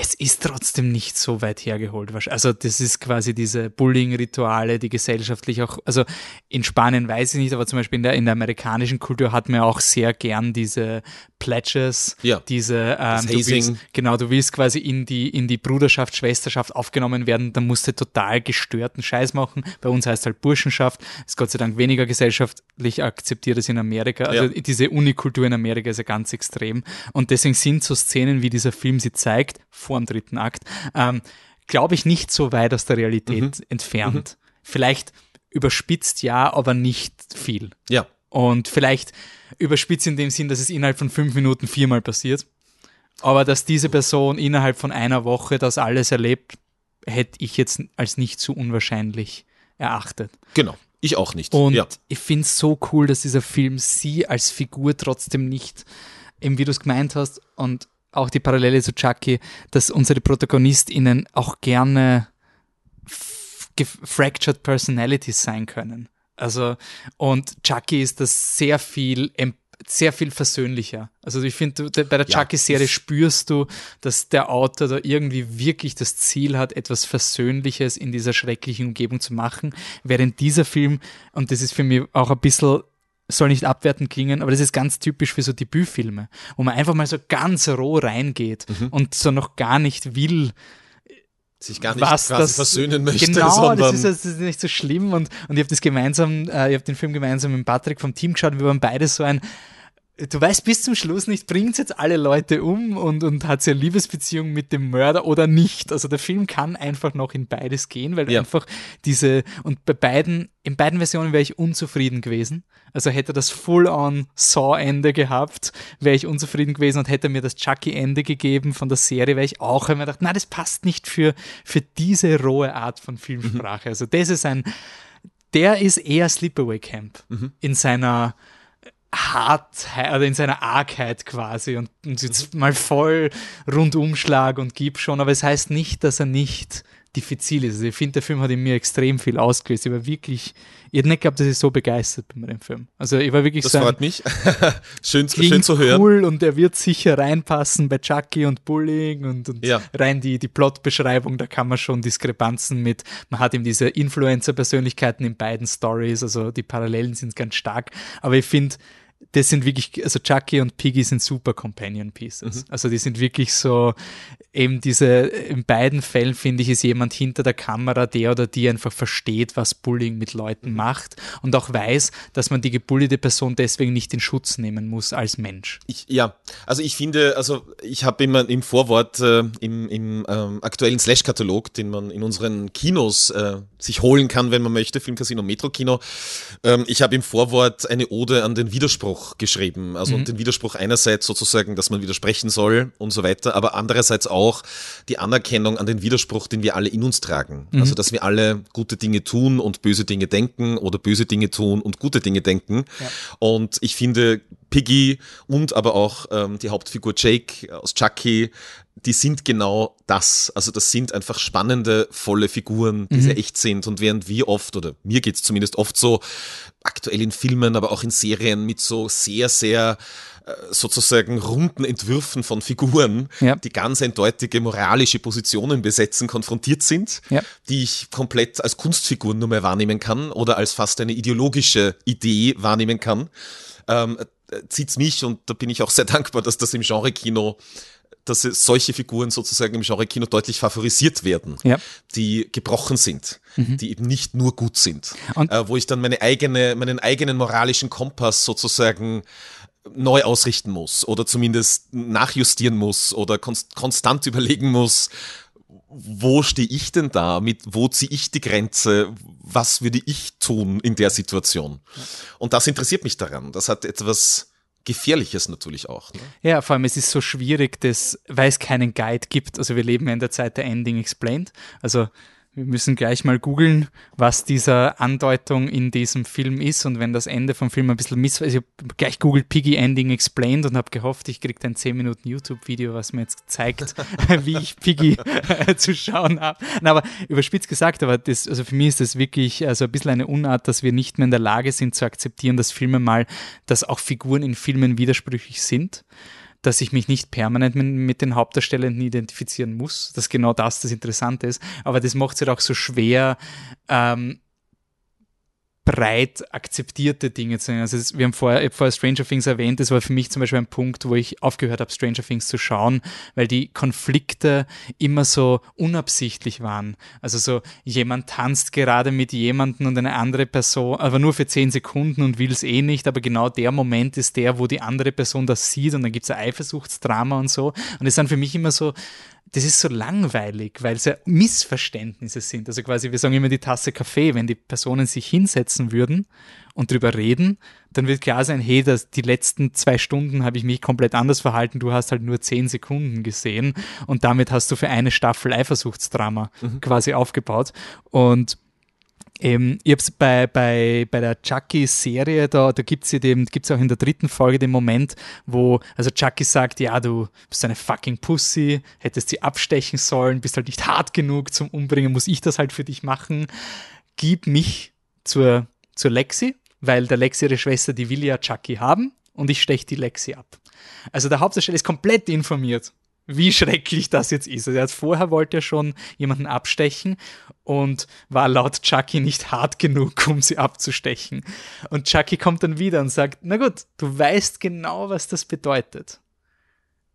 Es ist trotzdem nicht so weit hergeholt. Also das ist quasi diese Bullying-Rituale, die gesellschaftlich auch, also in Spanien weiß ich nicht, aber zum Beispiel in der, in der amerikanischen Kultur hat man auch sehr gern diese Pledges, Ja. diese ähm, du willst. Genau, du willst quasi in die, in die Bruderschaft, Schwesterschaft aufgenommen werden, dann musst du total gestörten Scheiß machen. Bei uns heißt halt Burschenschaft, ist Gott sei Dank weniger gesellschaftlich akzeptiert als in Amerika. Also Ja. diese Unikultur in Amerika ist ja ganz extrem. Und deswegen sind so Szenen, wie dieser Film sie zeigt, vor dem dritten Akt, ähm, glaube ich, nicht so weit aus der Realität Mhm. entfernt. Vielleicht überspitzt ja, aber nicht viel. ja, Und vielleicht überspitzt in dem Sinn, dass es innerhalb von fünf Minuten viermal passiert. Aber dass diese Person innerhalb von einer Woche das alles erlebt, hätte ich jetzt als nicht so unwahrscheinlich erachtet. genau. Ich auch nicht. Und ja. ich finde es so cool, dass dieser Film sie als Figur trotzdem nicht, eben wie du es gemeint hast, und auch die Parallele zu Chucky, dass unsere ProtagonistInnen auch gerne fractured Personalities sein können. Also, und Chucky ist das sehr viel, sehr viel versöhnlicher. Also ich finde, bei der Chucky-Serie spürst du, dass der Autor da irgendwie wirklich das Ziel hat, etwas Versöhnliches in dieser schrecklichen Umgebung zu machen, während dieser Film, und das ist für mich auch ein bisschen soll nicht abwertend klingen, aber das ist ganz typisch für so Debütfilme, wo man einfach mal so ganz roh reingeht mhm. und so noch gar nicht will, sich gar nicht was das, versöhnen möchte. Genau, das, ist, das ist nicht so schlimm und, und ich habe das gemeinsam, äh, ich habe den Film gemeinsam mit Patrick vom Team geschaut und wir waren beide so ein, du weißt bis zum Schluss nicht, bringt jetzt alle Leute um und, und hat sie eine Liebesbeziehung mit dem Mörder oder nicht. Also der Film kann einfach noch in beides gehen, weil ja. einfach diese, und bei beiden, in beiden Versionen wäre ich unzufrieden gewesen. Also hätte das Full-on Saw-Ende gehabt, wäre ich unzufrieden gewesen und hätte mir das Chucky-Ende gegeben von der Serie, wäre ich auch immer gedacht, na, das passt nicht für, für diese rohe Art von Filmsprache. Mhm. Also das ist ein, der ist eher Sleepaway Camp mhm. in seiner, Hartheit oder in seiner Argheit quasi und, und jetzt mal voll Rundumschlag und gib schon, aber es heißt nicht, dass er nicht diffizil ist. Also ich finde, der Film hat in mir extrem viel ausgelöst. Ich war wirklich, ich hätte nicht gehabt, dass ich so begeistert bin bei dem Film. Also ich war wirklich das so. Das freut mich. schön, schön zu hören. cool und er wird sicher reinpassen bei Chucky und Bullying und, und ja. rein die, die Plotbeschreibung, da kann man schon Diskrepanzen mit, man hat eben diese Influencer-Persönlichkeiten in beiden Stories, also die Parallelen sind ganz stark. Aber ich finde, das sind wirklich, also Chucky und Piggy sind super Companion Pieces. Mhm. Also die sind wirklich so, eben diese, in beiden Fällen finde ich, ist jemand hinter der Kamera, der oder die einfach versteht, was Bullying mit Leuten mhm. macht und auch weiß, dass man die gebullyte Person deswegen nicht in Schutz nehmen muss als Mensch. Ich, ja, also ich finde, also ich habe immer im Vorwort, äh, im, im ähm, aktuellen Slash-Katalog, den man in unseren Kinos äh, sich holen kann, wenn man möchte, Filmcasino, Metro-Kino, ähm, ich habe im Vorwort eine Ode an den Widerspruch Widerspruch geschrieben. Also mhm. den Widerspruch einerseits sozusagen, dass man widersprechen soll und so weiter, aber andererseits auch die Anerkennung an den Widerspruch, den wir alle in uns tragen. Mhm. Also dass wir alle gute Dinge tun und böse Dinge denken oder böse Dinge tun und gute Dinge denken. Ja. Und ich finde, Piggy und aber auch ähm, die Hauptfigur Jake aus Chucky die sind genau das. Also das sind einfach spannende, volle Figuren, die mhm. sehr echt sind. Und während wir oft, oder mir geht's zumindest oft so, aktuell in Filmen, aber auch in Serien mit so sehr, sehr äh, sozusagen runden Entwürfen von Figuren, ja. die ganz eindeutige moralische Positionen besetzen, konfrontiert sind, ja. die ich komplett als Kunstfiguren nur mehr wahrnehmen kann oder als fast eine ideologische Idee wahrnehmen kann, ähm, äh, zieht's mich und da bin ich auch sehr dankbar, dass das im Genre-Kino dass solche Figuren sozusagen im Genre-Kino deutlich favorisiert werden, ja. die gebrochen sind, mhm. die eben nicht nur gut sind. Äh, wo ich dann meine eigene, meinen eigenen moralischen Kompass sozusagen neu ausrichten muss oder zumindest nachjustieren muss oder konst konstant überlegen muss, wo stehe ich denn da, mit wo ziehe ich die Grenze, was würde ich tun in der Situation? Und das interessiert mich daran. Das hat etwas Gefährliches natürlich auch. Ne? Ja, vor allem es ist so schwierig, dass, weil es keinen Guide gibt. Also wir leben ja in der Zeit der Ending Explained. Also wir müssen gleich mal googeln, was diese Andeutung in diesem Film ist. Und wenn das Ende vom Film ein bisschen miss... Also ich habe gleich googelt Piggy Ending Explained und habe gehofft, ich kriege ein 10 Minuten YouTube-Video, was mir jetzt zeigt, wie ich Piggy zu schauen habe. Aber überspitzt gesagt, aber das, also für mich ist das wirklich also ein bisschen eine Unart, dass wir nicht mehr in der Lage sind zu akzeptieren, dass Filme mal, dass auch Figuren in Filmen widersprüchlich sind dass ich mich nicht permanent mit, den Hauptdarstellenden identifizieren muss. Das ist genau das, das Interessante ist. Aber das macht es halt auch so schwer, ähm, breit akzeptierte Dinge zu sehen. Also es, wir haben vorher, ich vorher Stranger Things erwähnt, das war für mich zum Beispiel ein Punkt, wo ich aufgehört habe, Stranger Things zu schauen, weil die Konflikte immer so unabsichtlich waren. Also so, jemand tanzt gerade mit jemandem und eine andere Person, aber nur für zehn Sekunden und will es eh nicht, aber genau der Moment ist der, wo die andere Person das sieht und dann gibt es ein Eifersuchtsdrama und so. Und es sind für mich immer so, das ist so langweilig, weil es ja Missverständnisse sind. Also quasi, wir sagen immer die Tasse Kaffee, wenn die Personen sich hinsetzen würden und drüber reden, dann wird klar sein, hey, das, die letzten zwei Stunden habe ich mich komplett anders verhalten, du hast halt nur zehn Sekunden gesehen und damit hast du für eine Staffel Eifersuchtsdrama mhm. quasi aufgebaut. Und ähm, ich habe es bei, bei, bei der Chucky-Serie, da, da gibt es ja gibt's auch in der dritten Folge den Moment, wo also Chucky sagt, ja, du bist eine fucking Pussy, hättest sie abstechen sollen, bist halt nicht hart genug zum Umbringen, muss ich das halt für dich machen. Gib mich zur, zur Lexi, weil der Lexi ihre Schwester, die will ja Chucky haben und ich steche die Lexi ab. Also der Hauptdarsteller ist komplett informiert, wie schrecklich das jetzt ist. Also er vorher wollte er schon jemanden abstechen und war laut Chucky nicht hart genug, um sie abzustechen. Und Chucky kommt dann wieder und sagt, na gut, du weißt genau, was das bedeutet.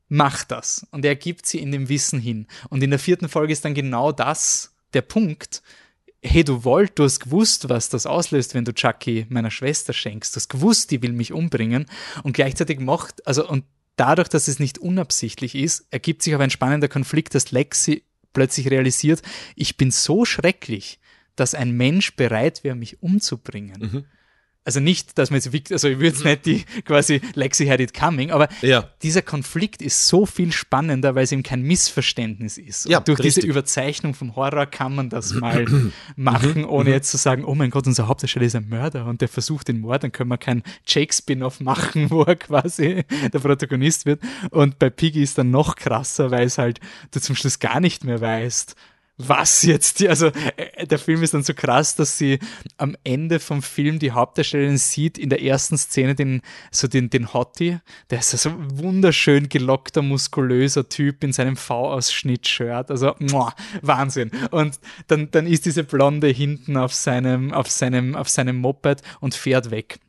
Mach das. Und er gibt sie in dem Wissen hin. Und in der vierten Folge ist dann genau das der Punkt, hey, du wollt, du hast gewusst, was das auslöst, wenn du Chucky meiner Schwester schenkst. Du hast gewusst, die will mich umbringen. Und gleichzeitig macht, also, und dadurch, dass es nicht unabsichtlich ist, ergibt sich aber ein spannender Konflikt, dass Lexi plötzlich realisiert, ich bin so schrecklich, dass ein Mensch bereit wäre, mich umzubringen. Mhm also nicht, dass man jetzt, also ich würde jetzt nicht die quasi Lexi had it coming, aber ja. dieser Konflikt ist so viel spannender, weil es eben kein Missverständnis ist. Ja, Und durch richtig. diese Überzeichnung vom Horror kann man das mal machen, mhm. ohne mhm. jetzt zu sagen, oh mein Gott, unser Hauptdarsteller ist ein Mörder und der versucht den Mord, dann können wir keinen Jake-Spin-Off machen, wo er quasi der Protagonist wird. Und bei Piggy ist dann noch krasser, weil es halt du zum Schluss gar nicht mehr weißt, was jetzt, die, also äh, der Film ist dann so krass, dass sie am Ende vom Film die Hauptdarstellerin sieht, in der ersten Szene den, so den, den Hottie, der ist so ein wunderschön gelockter, muskulöser Typ in seinem V-Ausschnitt-Shirt, also muah, Wahnsinn. Und dann, dann ist diese Blonde hinten auf seinem, auf seinem, auf seinem Moped und fährt weg.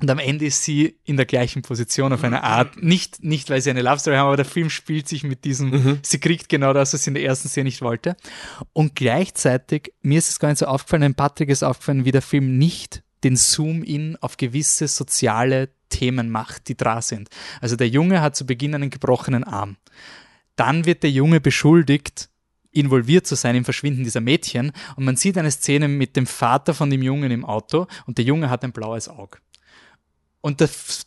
Und am Ende ist sie in der gleichen Position auf eine Art. Nicht, nicht weil sie eine Love Story haben, aber der Film spielt sich mit diesem, mhm. sie kriegt genau das, was sie in der ersten Szene nicht wollte. Und gleichzeitig, mir ist es gar nicht so aufgefallen, ein Patrick ist aufgefallen, wie der Film nicht den Zoom-In auf gewisse soziale Themen macht, die da sind. Also der Junge hat zu Beginn einen gebrochenen Arm. Dann wird der Junge beschuldigt, involviert zu sein im Verschwinden dieser Mädchen und man sieht eine Szene mit dem Vater von dem Jungen im Auto und der Junge hat ein blaues Auge. Und das,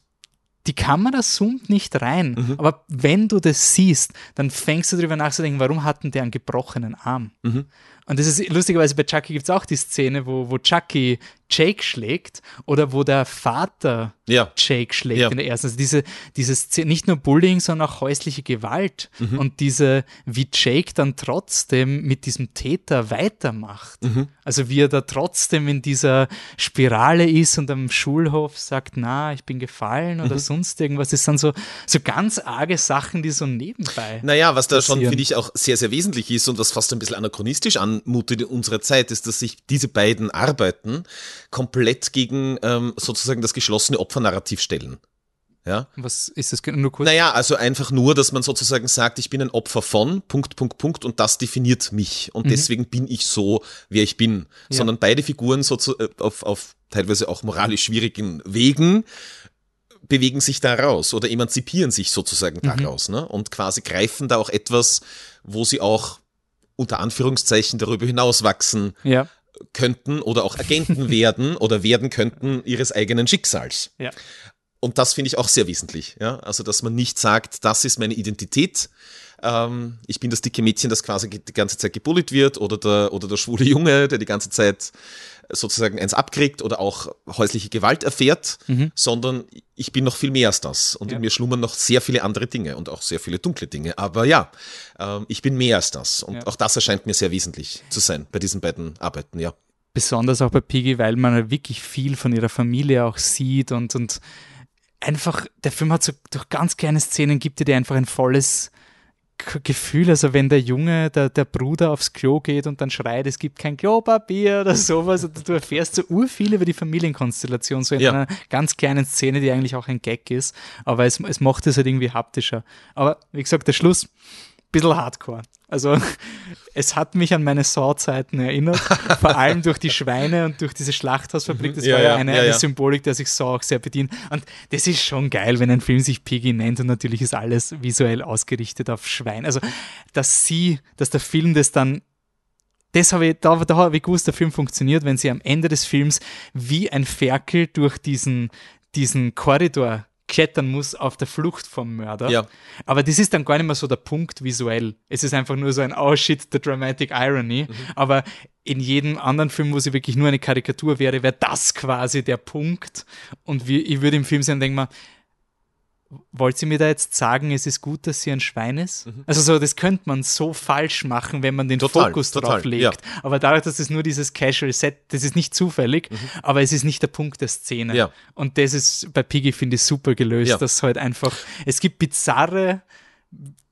die Kamera zoomt nicht rein. Mhm. Aber wenn du das siehst, dann fängst du darüber nachzudenken, warum hatten der einen gebrochenen Arm? Mhm. Und das ist lustigerweise bei Chucky gibt es auch die Szene, wo, wo Chucky Jake schlägt oder wo der Vater ja. Jake schlägt ja. in der ersten. Also diese, dieses nicht nur Bullying, sondern auch häusliche Gewalt mhm. und diese, wie Jake dann trotzdem mit diesem Täter weitermacht. Mhm. Also wie er da trotzdem in dieser Spirale ist und am Schulhof sagt, na, ich bin gefallen oder mhm. sonst irgendwas. Das sind so, so ganz arge Sachen, die so nebenbei. Naja, was da passieren. schon, finde ich, auch sehr, sehr wesentlich ist und was fast ein bisschen anachronistisch anmutet in unserer Zeit, ist, dass sich diese beiden Arbeiten komplett gegen ähm, sozusagen das geschlossene Opfernarrativ stellen. Ja. Was ist das nur kurz? Naja, also einfach nur, dass man sozusagen sagt, ich bin ein Opfer von, Punkt, Punkt, Punkt, und das definiert mich. Und mhm. deswegen bin ich so, wer ich bin. Ja. Sondern beide Figuren so zu, äh, auf, auf teilweise auch moralisch schwierigen Wegen bewegen sich da raus oder emanzipieren sich sozusagen mhm. daraus ne? und quasi greifen da auch etwas, wo sie auch unter Anführungszeichen darüber hinaus wachsen. Ja könnten oder auch Agenten werden oder werden könnten ihres eigenen Schicksals. Ja. Und das finde ich auch sehr wesentlich. Ja? Also, dass man nicht sagt, das ist meine Identität. Ähm, ich bin das dicke Mädchen, das quasi die ganze Zeit gebullet wird oder der, oder der schwule Junge, der die ganze Zeit sozusagen eins abkriegt oder auch häusliche Gewalt erfährt, mhm. sondern ich bin noch viel mehr als das. Und ja. in mir schlummern noch sehr viele andere Dinge und auch sehr viele dunkle Dinge. Aber ja, ähm, ich bin mehr als das. Und ja. auch das erscheint mir sehr wesentlich zu sein bei diesen beiden Arbeiten, ja. Besonders auch bei Piggy, weil man wirklich viel von ihrer Familie auch sieht und, und einfach, der Film hat so durch ganz kleine Szenen gibt dir einfach ein volles Gefühl, also wenn der Junge, der, der Bruder aufs Klo geht und dann schreit, es gibt kein Klopapier oder sowas, und du erfährst so urviel über die Familienkonstellation, so in ja. einer ganz kleinen Szene, die eigentlich auch ein Gag ist, aber es, es macht es halt irgendwie haptischer. Aber wie gesagt, der Schluss, bisschen hardcore. Also es hat mich an meine Saw-Zeiten erinnert, vor allem durch die Schweine und durch diese Schlachthausfabrik. Mhm. Das ja, war ja, eine, ja, eine Symbolik, der sich Saw auch sehr bedient. Und das ist schon geil, wenn ein Film sich Piggy nennt und natürlich ist alles visuell ausgerichtet auf Schwein. Also dass sie, dass der Film das dann das habe ich, da, da habe ich gewusst, der Film funktioniert, wenn sie am Ende des Films wie ein Ferkel durch diesen, diesen Korridor klettern muss auf der Flucht vom Mörder. Ja. Aber das ist dann gar nicht mehr so der Punkt visuell. Es ist einfach nur so ein Oh shit, the dramatic irony. Mhm. Aber in jedem anderen Film, wo sie wirklich nur eine Karikatur wäre, wäre das quasi der Punkt. Und wie, ich würde im Film sehen, denke mal, wollt ihr mir da jetzt sagen, es ist gut, dass sie ein Schwein ist? Mhm. Also so, das könnte man so falsch machen, wenn man den total, Fokus total, drauf legt. Ja. Aber dadurch, dass es nur dieses Casual Set, das ist nicht zufällig, mhm. aber es ist nicht der Punkt der Szene. Ja. Und das ist bei Piggy, finde ich, super gelöst, ja. dass halt einfach, es gibt bizarre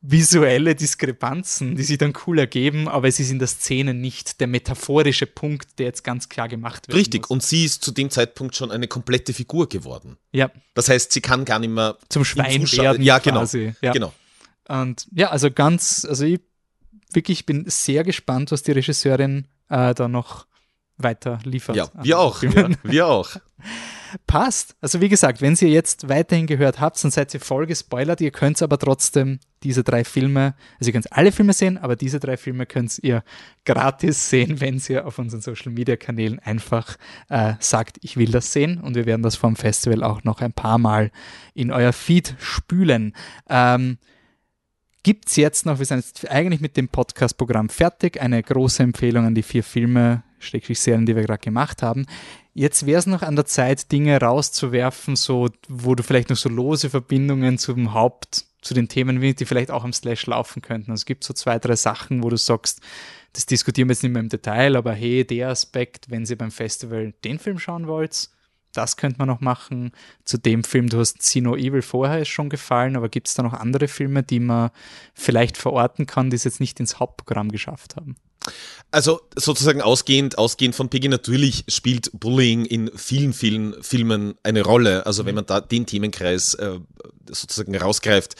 visuelle Diskrepanzen, die sich dann cool ergeben, aber es ist in der Szene nicht der metaphorische Punkt, der jetzt ganz klar gemacht wird. Richtig, muss. und sie ist zu dem Zeitpunkt schon eine komplette Figur geworden. Ja. Das heißt, sie kann gar nicht mehr zum Schwein werden. Ja, genau. Quasi. Ja. genau. Und ja, also ganz, also ich wirklich bin sehr gespannt, was die Regisseurin äh, da noch weiter liefert. Ja, wir auch. Ja, wir auch. Passt. Also wie gesagt, wenn ihr jetzt weiterhin gehört habt, dann seid ihr voll gespoilert. Ihr könnt aber trotzdem diese drei Filme, also ihr könnt alle Filme sehen, aber diese drei Filme könnt ihr gratis sehen, wenn ihr auf unseren Social Media Kanälen einfach äh, sagt, ich will das sehen. Und wir werden das vom Festival auch noch ein paar Mal in euer Feed spülen. Ähm, Gibt es jetzt noch, wir sind jetzt eigentlich mit dem Podcast-Programm fertig, eine große Empfehlung an die vier Filme, schrägstrich Serien, die wir gerade gemacht haben. Jetzt wäre es noch an der Zeit, Dinge rauszuwerfen, so, wo du vielleicht noch so lose Verbindungen zum Haupt, zu den Themen, die vielleicht auch am Slash laufen könnten. Also es gibt so zwei, drei Sachen, wo du sagst, das diskutieren wir jetzt nicht mehr im Detail, aber hey, der Aspekt, wenn ihr beim Festival den Film schauen wollt, das könnte man noch machen. Zu dem Film, du hast See No Evil vorher ist schon gefallen, aber gibt es da noch andere Filme, die man vielleicht verorten kann, die es jetzt nicht ins Hauptprogramm geschafft haben? Also sozusagen ausgehend, ausgehend von Piggy, natürlich spielt Bullying in vielen, vielen Filmen eine Rolle. Also wenn man da den Themenkreis äh, sozusagen rausgreift,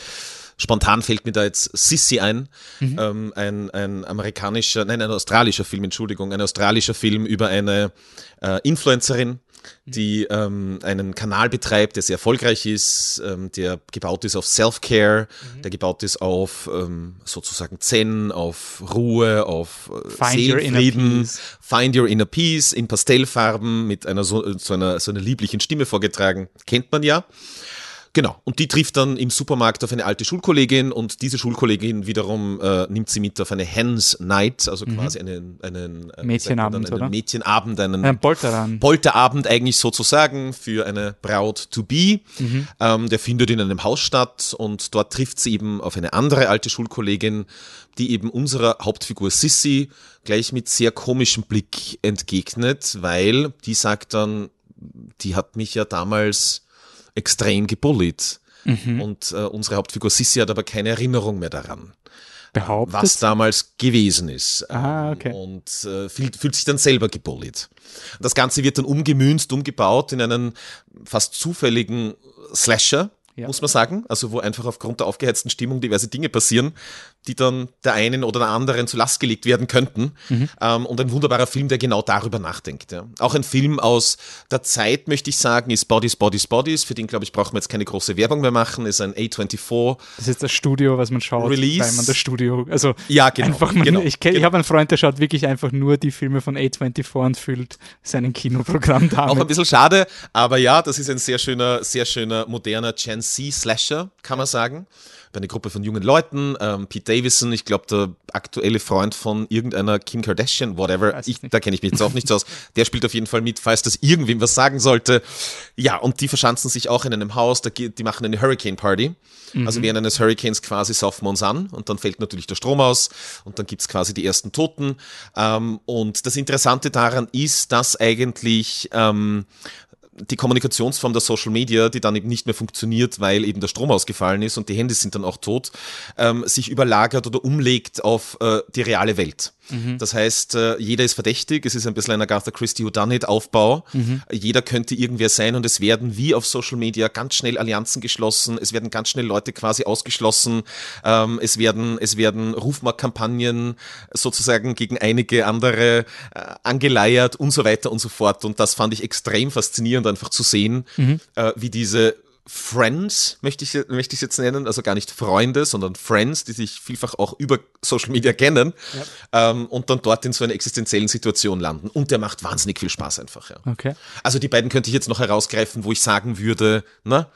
spontan fällt mir da jetzt Sissy ein, mhm. ähm, ein, ein amerikanischer, nein, ein australischer Film, Entschuldigung, ein australischer Film über eine äh, Influencerin, die ähm, einen Kanal betreibt, der sehr erfolgreich ist, ähm, der gebaut ist auf Self-Care, mhm. der gebaut ist auf ähm, sozusagen Zen, auf Ruhe, auf äh, Find Seelenfrieden, Find Your Inner Peace in Pastellfarben mit einer so, so, einer so einer lieblichen Stimme vorgetragen, kennt man ja. Genau. Und die trifft dann im Supermarkt auf eine alte Schulkollegin und diese Schulkollegin wiederum äh, nimmt sie mit auf eine Hens Night, also mhm. quasi einen, einen äh, Mädchenabend, einen, einen Mädchenabend, einen ein Polterabend. Polterabend eigentlich sozusagen für eine Braut to be. Mhm. Ähm, der findet in einem Haus statt und dort trifft sie eben auf eine andere alte Schulkollegin, die eben unserer Hauptfigur Sissy gleich mit sehr komischem Blick entgegnet, weil die sagt dann, die hat mich ja damals extrem gebullied. Mhm. Und äh, unsere Hauptfigur Sissi hat aber keine Erinnerung mehr daran. Behauptet? Was damals gewesen ist. Ah, okay. Und äh, fühlt, fühlt sich dann selber gebullied. Das Ganze wird dann umgemünzt, umgebaut in einen fast zufälligen Slasher, ja. muss man sagen. Also wo einfach aufgrund der aufgeheizten Stimmung diverse Dinge passieren, die dann der einen oder der anderen zu Last gelegt werden könnten. Mhm. Ähm, und ein wunderbarer Film, der genau darüber nachdenkt. Ja. Auch ein Film aus der Zeit, möchte ich sagen, ist Bodies, Bodies, Bodies. Für den, glaube ich, brauchen wir jetzt keine große Werbung mehr machen. Ist ein A24. Das ist das Studio, was man schaut. Release. Weil man das Studio, also ja, genau, einfach man, genau, ich, genau. ich habe einen Freund, der schaut wirklich einfach nur die Filme von A24 und füllt sein Kinoprogramm damit. Auch ein bisschen schade, aber ja, das ist ein sehr schöner, sehr schöner, moderner Gen Z Slasher, kann man sagen bei einer Gruppe von jungen Leuten. Ähm, Pete Davidson, ich glaube, der aktuelle Freund von irgendeiner Kim Kardashian, whatever. Ich, da kenne ich mich jetzt auch nicht so aus. Der spielt auf jeden Fall mit, falls das irgendwem was sagen sollte. Ja, und die verschanzen sich auch in einem Haus, da, die machen eine Hurricane Party. Mhm. Also während eines Hurricanes quasi saufen wir uns an und dann fällt natürlich der Strom aus und dann gibt's quasi die ersten Toten. Ähm, und das Interessante daran ist, dass eigentlich ähm, die Kommunikationsform der Social Media, die dann eben nicht mehr funktioniert, weil eben der Strom ausgefallen ist und die Handys sind dann auch tot, ähm, sich überlagert oder umlegt auf äh, die reale Welt. Mhm. Das heißt, äh, jeder ist verdächtig, es ist ein bisschen ein Agatha Christie Whodunit Aufbau. Mhm. Jeder könnte irgendwer sein und es werden wie auf Social Media ganz schnell Allianzen geschlossen, es werden ganz schnell Leute quasi ausgeschlossen, ähm, es werden, es werden Rufmarktkampagnen sozusagen gegen einige andere äh, angeleiert und so weiter und so fort. Und das fand ich extrem faszinierend, einfach zu sehen, mhm. äh, wie diese Friends, möchte ich, möchte ich jetzt nennen, also gar nicht Freunde, sondern Friends, die sich vielfach auch über Social Media kennen ja. ähm, und dann dort in so einer existenziellen Situation landen. Und der macht wahnsinnig viel Spaß einfach. Ja. Okay. Also die beiden könnte ich jetzt noch herausgreifen, wo ich sagen würde, na,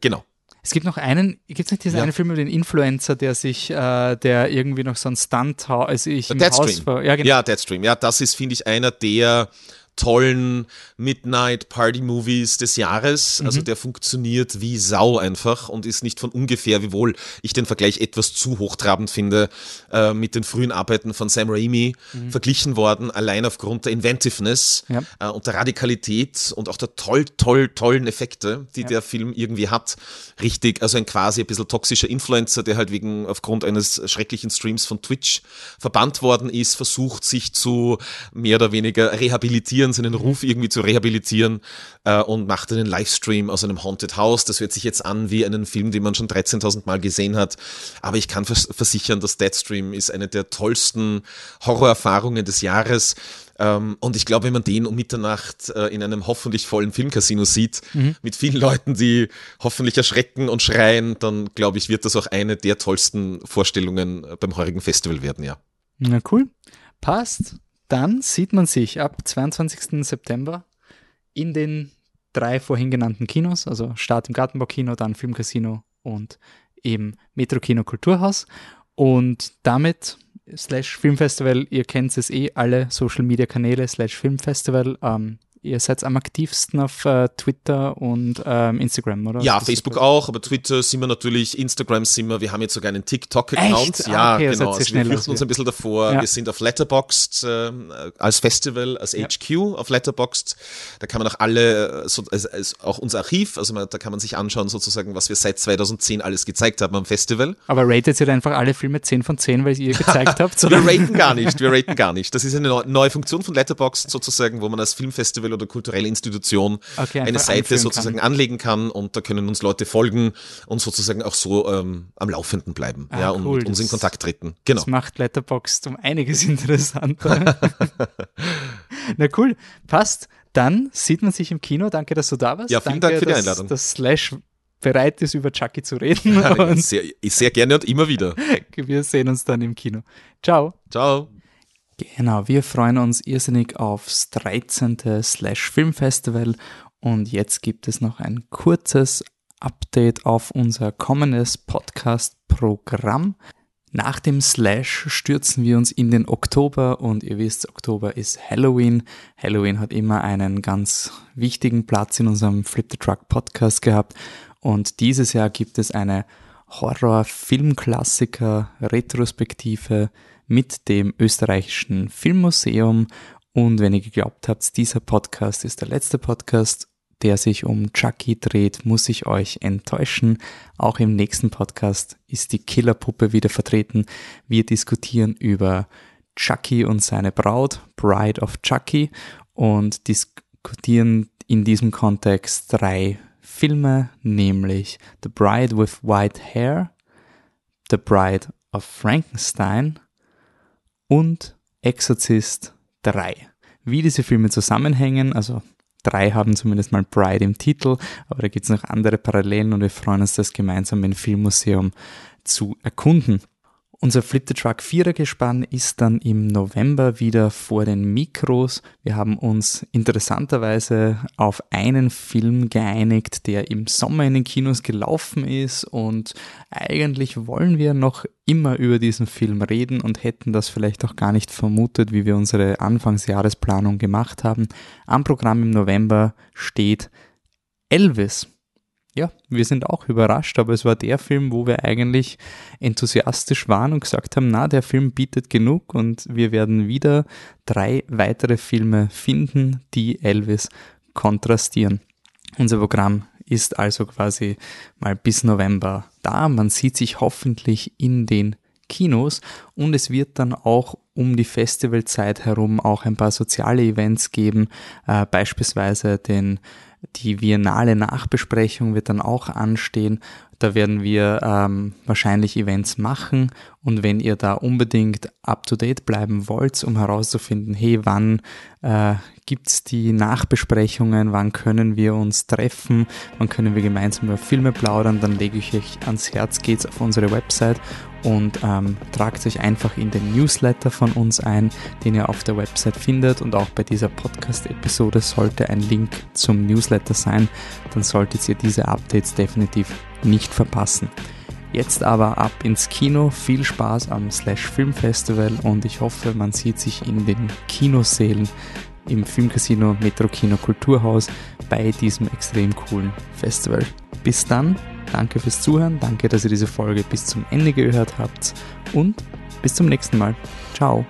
genau. Es gibt noch einen, gibt es nicht diesen ja. einen Film über den Influencer, der sich, äh, der irgendwie noch so ein Stunt, also ich im Deadstream. Haus ja, genau. ja, Deadstream. Ja, das ist, finde ich, einer der tollen Midnight Party Movies des Jahres. Also mhm. der funktioniert wie Sau einfach und ist nicht von ungefähr, wiewohl ich den Vergleich etwas zu hochtrabend finde, äh, mit den frühen Arbeiten von Sam Raimi mhm. verglichen worden, allein aufgrund der Inventiveness ja. äh, und der Radikalität und auch der toll, toll, tollen Effekte, die ja. der Film irgendwie hat. Richtig, also ein quasi ein bisschen toxischer Influencer, der halt wegen aufgrund eines schrecklichen Streams von Twitch verbannt worden ist, versucht sich zu mehr oder weniger rehabilitieren, seinen Ruf irgendwie zu rehabilitieren äh, und macht einen Livestream aus einem Haunted House. Das hört sich jetzt an wie einen Film, den man schon 13.000 Mal gesehen hat. Aber ich kann vers versichern, dass Deadstream ist eine der tollsten Horrorerfahrungen des Jahres. Ähm, und ich glaube, wenn man den um Mitternacht äh, in einem hoffentlich vollen Filmcasino sieht, mhm. mit vielen Leuten, die hoffentlich erschrecken und schreien, dann glaube ich, wird das auch eine der tollsten Vorstellungen äh, beim heurigen Festival werden, ja. Na cool. Passt. Dann sieht man sich ab 22. September in den drei vorhin genannten Kinos, also Start im Gartenbaukino, dann Filmcasino und eben Metro Kino Kulturhaus. Und damit slash Filmfestival, ihr kennt es eh, alle Social Media Kanäle slash Filmfestival. Ähm, ihr seid am aktivsten auf äh, Twitter und ähm, Instagram, oder? Ja, Facebook auch, aber Twitter sind wir natürlich, Instagram sind wir, wir haben jetzt sogar einen TikTok-Account. Ja, ah, okay, genau. Also wir fürchten uns ein bisschen davor. Ja. Wir sind auf Letterboxd äh, als Festival, als ja. HQ auf Letterboxd. Da kann man auch alle, so, also, also auch unser Archiv, also man, da kann man sich anschauen sozusagen, was wir seit 2010 alles gezeigt haben am Festival. Aber ratet ihr einfach alle Filme 10 von 10, weil ihr gezeigt habt? wir raten gar nicht, wir raten gar nicht. Das ist eine neue Funktion von Letterboxd sozusagen, wo man als Filmfestival oder kulturelle Institution okay, eine Seite sozusagen kann. anlegen kann und da können uns Leute folgen und sozusagen auch so ähm, am Laufenden bleiben ah, ja, und cool. mit uns in Kontakt treten. Genau. Das macht Letterboxd um einiges interessanter. Na cool, passt. Dann sieht man sich im Kino. Danke, dass du da warst. Ja, vielen Danke, Dank für die Einladung. Dass Slash bereit ist, über Chucky zu reden. Ja, sehr, sehr gerne und immer wieder. Wir sehen uns dann im Kino. Ciao. Ciao. Genau, wir freuen uns irrsinnig aufs 13. Slash Filmfestival und jetzt gibt es noch ein kurzes Update auf unser kommendes Podcast-Programm. Nach dem Slash stürzen wir uns in den Oktober und ihr wisst, Oktober ist Halloween. Halloween hat immer einen ganz wichtigen Platz in unserem Flip the Truck Podcast gehabt und dieses Jahr gibt es eine Horror-Filmklassiker-Retrospektive mit dem österreichischen Filmmuseum. Und wenn ihr geglaubt habt, dieser Podcast ist der letzte Podcast, der sich um Chucky dreht, muss ich euch enttäuschen. Auch im nächsten Podcast ist die Killerpuppe wieder vertreten. Wir diskutieren über Chucky und seine Braut, Bride of Chucky, und diskutieren in diesem Kontext drei Filme, nämlich The Bride with White Hair, The Bride of Frankenstein und Exorcist 3. Wie diese Filme zusammenhängen, also drei haben zumindest mal Bride im Titel, aber da gibt es noch andere Parallelen und wir freuen uns, das gemeinsam im Filmmuseum zu erkunden. Unser Flip the Truck Vierergespann ist dann im November wieder vor den Mikros. Wir haben uns interessanterweise auf einen Film geeinigt, der im Sommer in den Kinos gelaufen ist und eigentlich wollen wir noch immer über diesen Film reden und hätten das vielleicht auch gar nicht vermutet, wie wir unsere Anfangsjahresplanung gemacht haben. Am Programm im November steht Elvis ja, wir sind auch überrascht, aber es war der Film, wo wir eigentlich enthusiastisch waren und gesagt haben, na, der Film bietet genug und wir werden wieder drei weitere Filme finden, die Elvis kontrastieren. Unser Programm ist also quasi mal bis November da. Man sieht sich hoffentlich in den Kinos und es wird dann auch um die Festivalzeit herum auch ein paar soziale Events geben, äh, beispielsweise den die Biennale Nachbesprechung wird dann auch anstehen. Da werden wir ähm, wahrscheinlich Events machen und wenn ihr da unbedingt up-to-date bleiben wollt, um herauszufinden, hey, wann äh, gibt's die Nachbesprechungen, wann können wir uns treffen, wann können wir gemeinsam über Filme plaudern, dann lege ich euch ans Herz, geht's auf unsere Website und ähm, tragt euch einfach in den Newsletter von uns ein, den ihr auf der Website findet. Und auch bei dieser Podcast-Episode sollte ein Link zum Newsletter sein, dann solltet ihr diese Updates definitiv nicht verpassen. Jetzt aber ab ins Kino, viel Spaß am Slash Film Festival und ich hoffe, man sieht sich in den Kinosälen im Filmcasino Metro Kino Kulturhaus bei diesem extrem coolen Festival. Bis dann, danke fürs Zuhören, danke, dass ihr diese Folge bis zum Ende gehört habt und bis zum nächsten Mal. Ciao.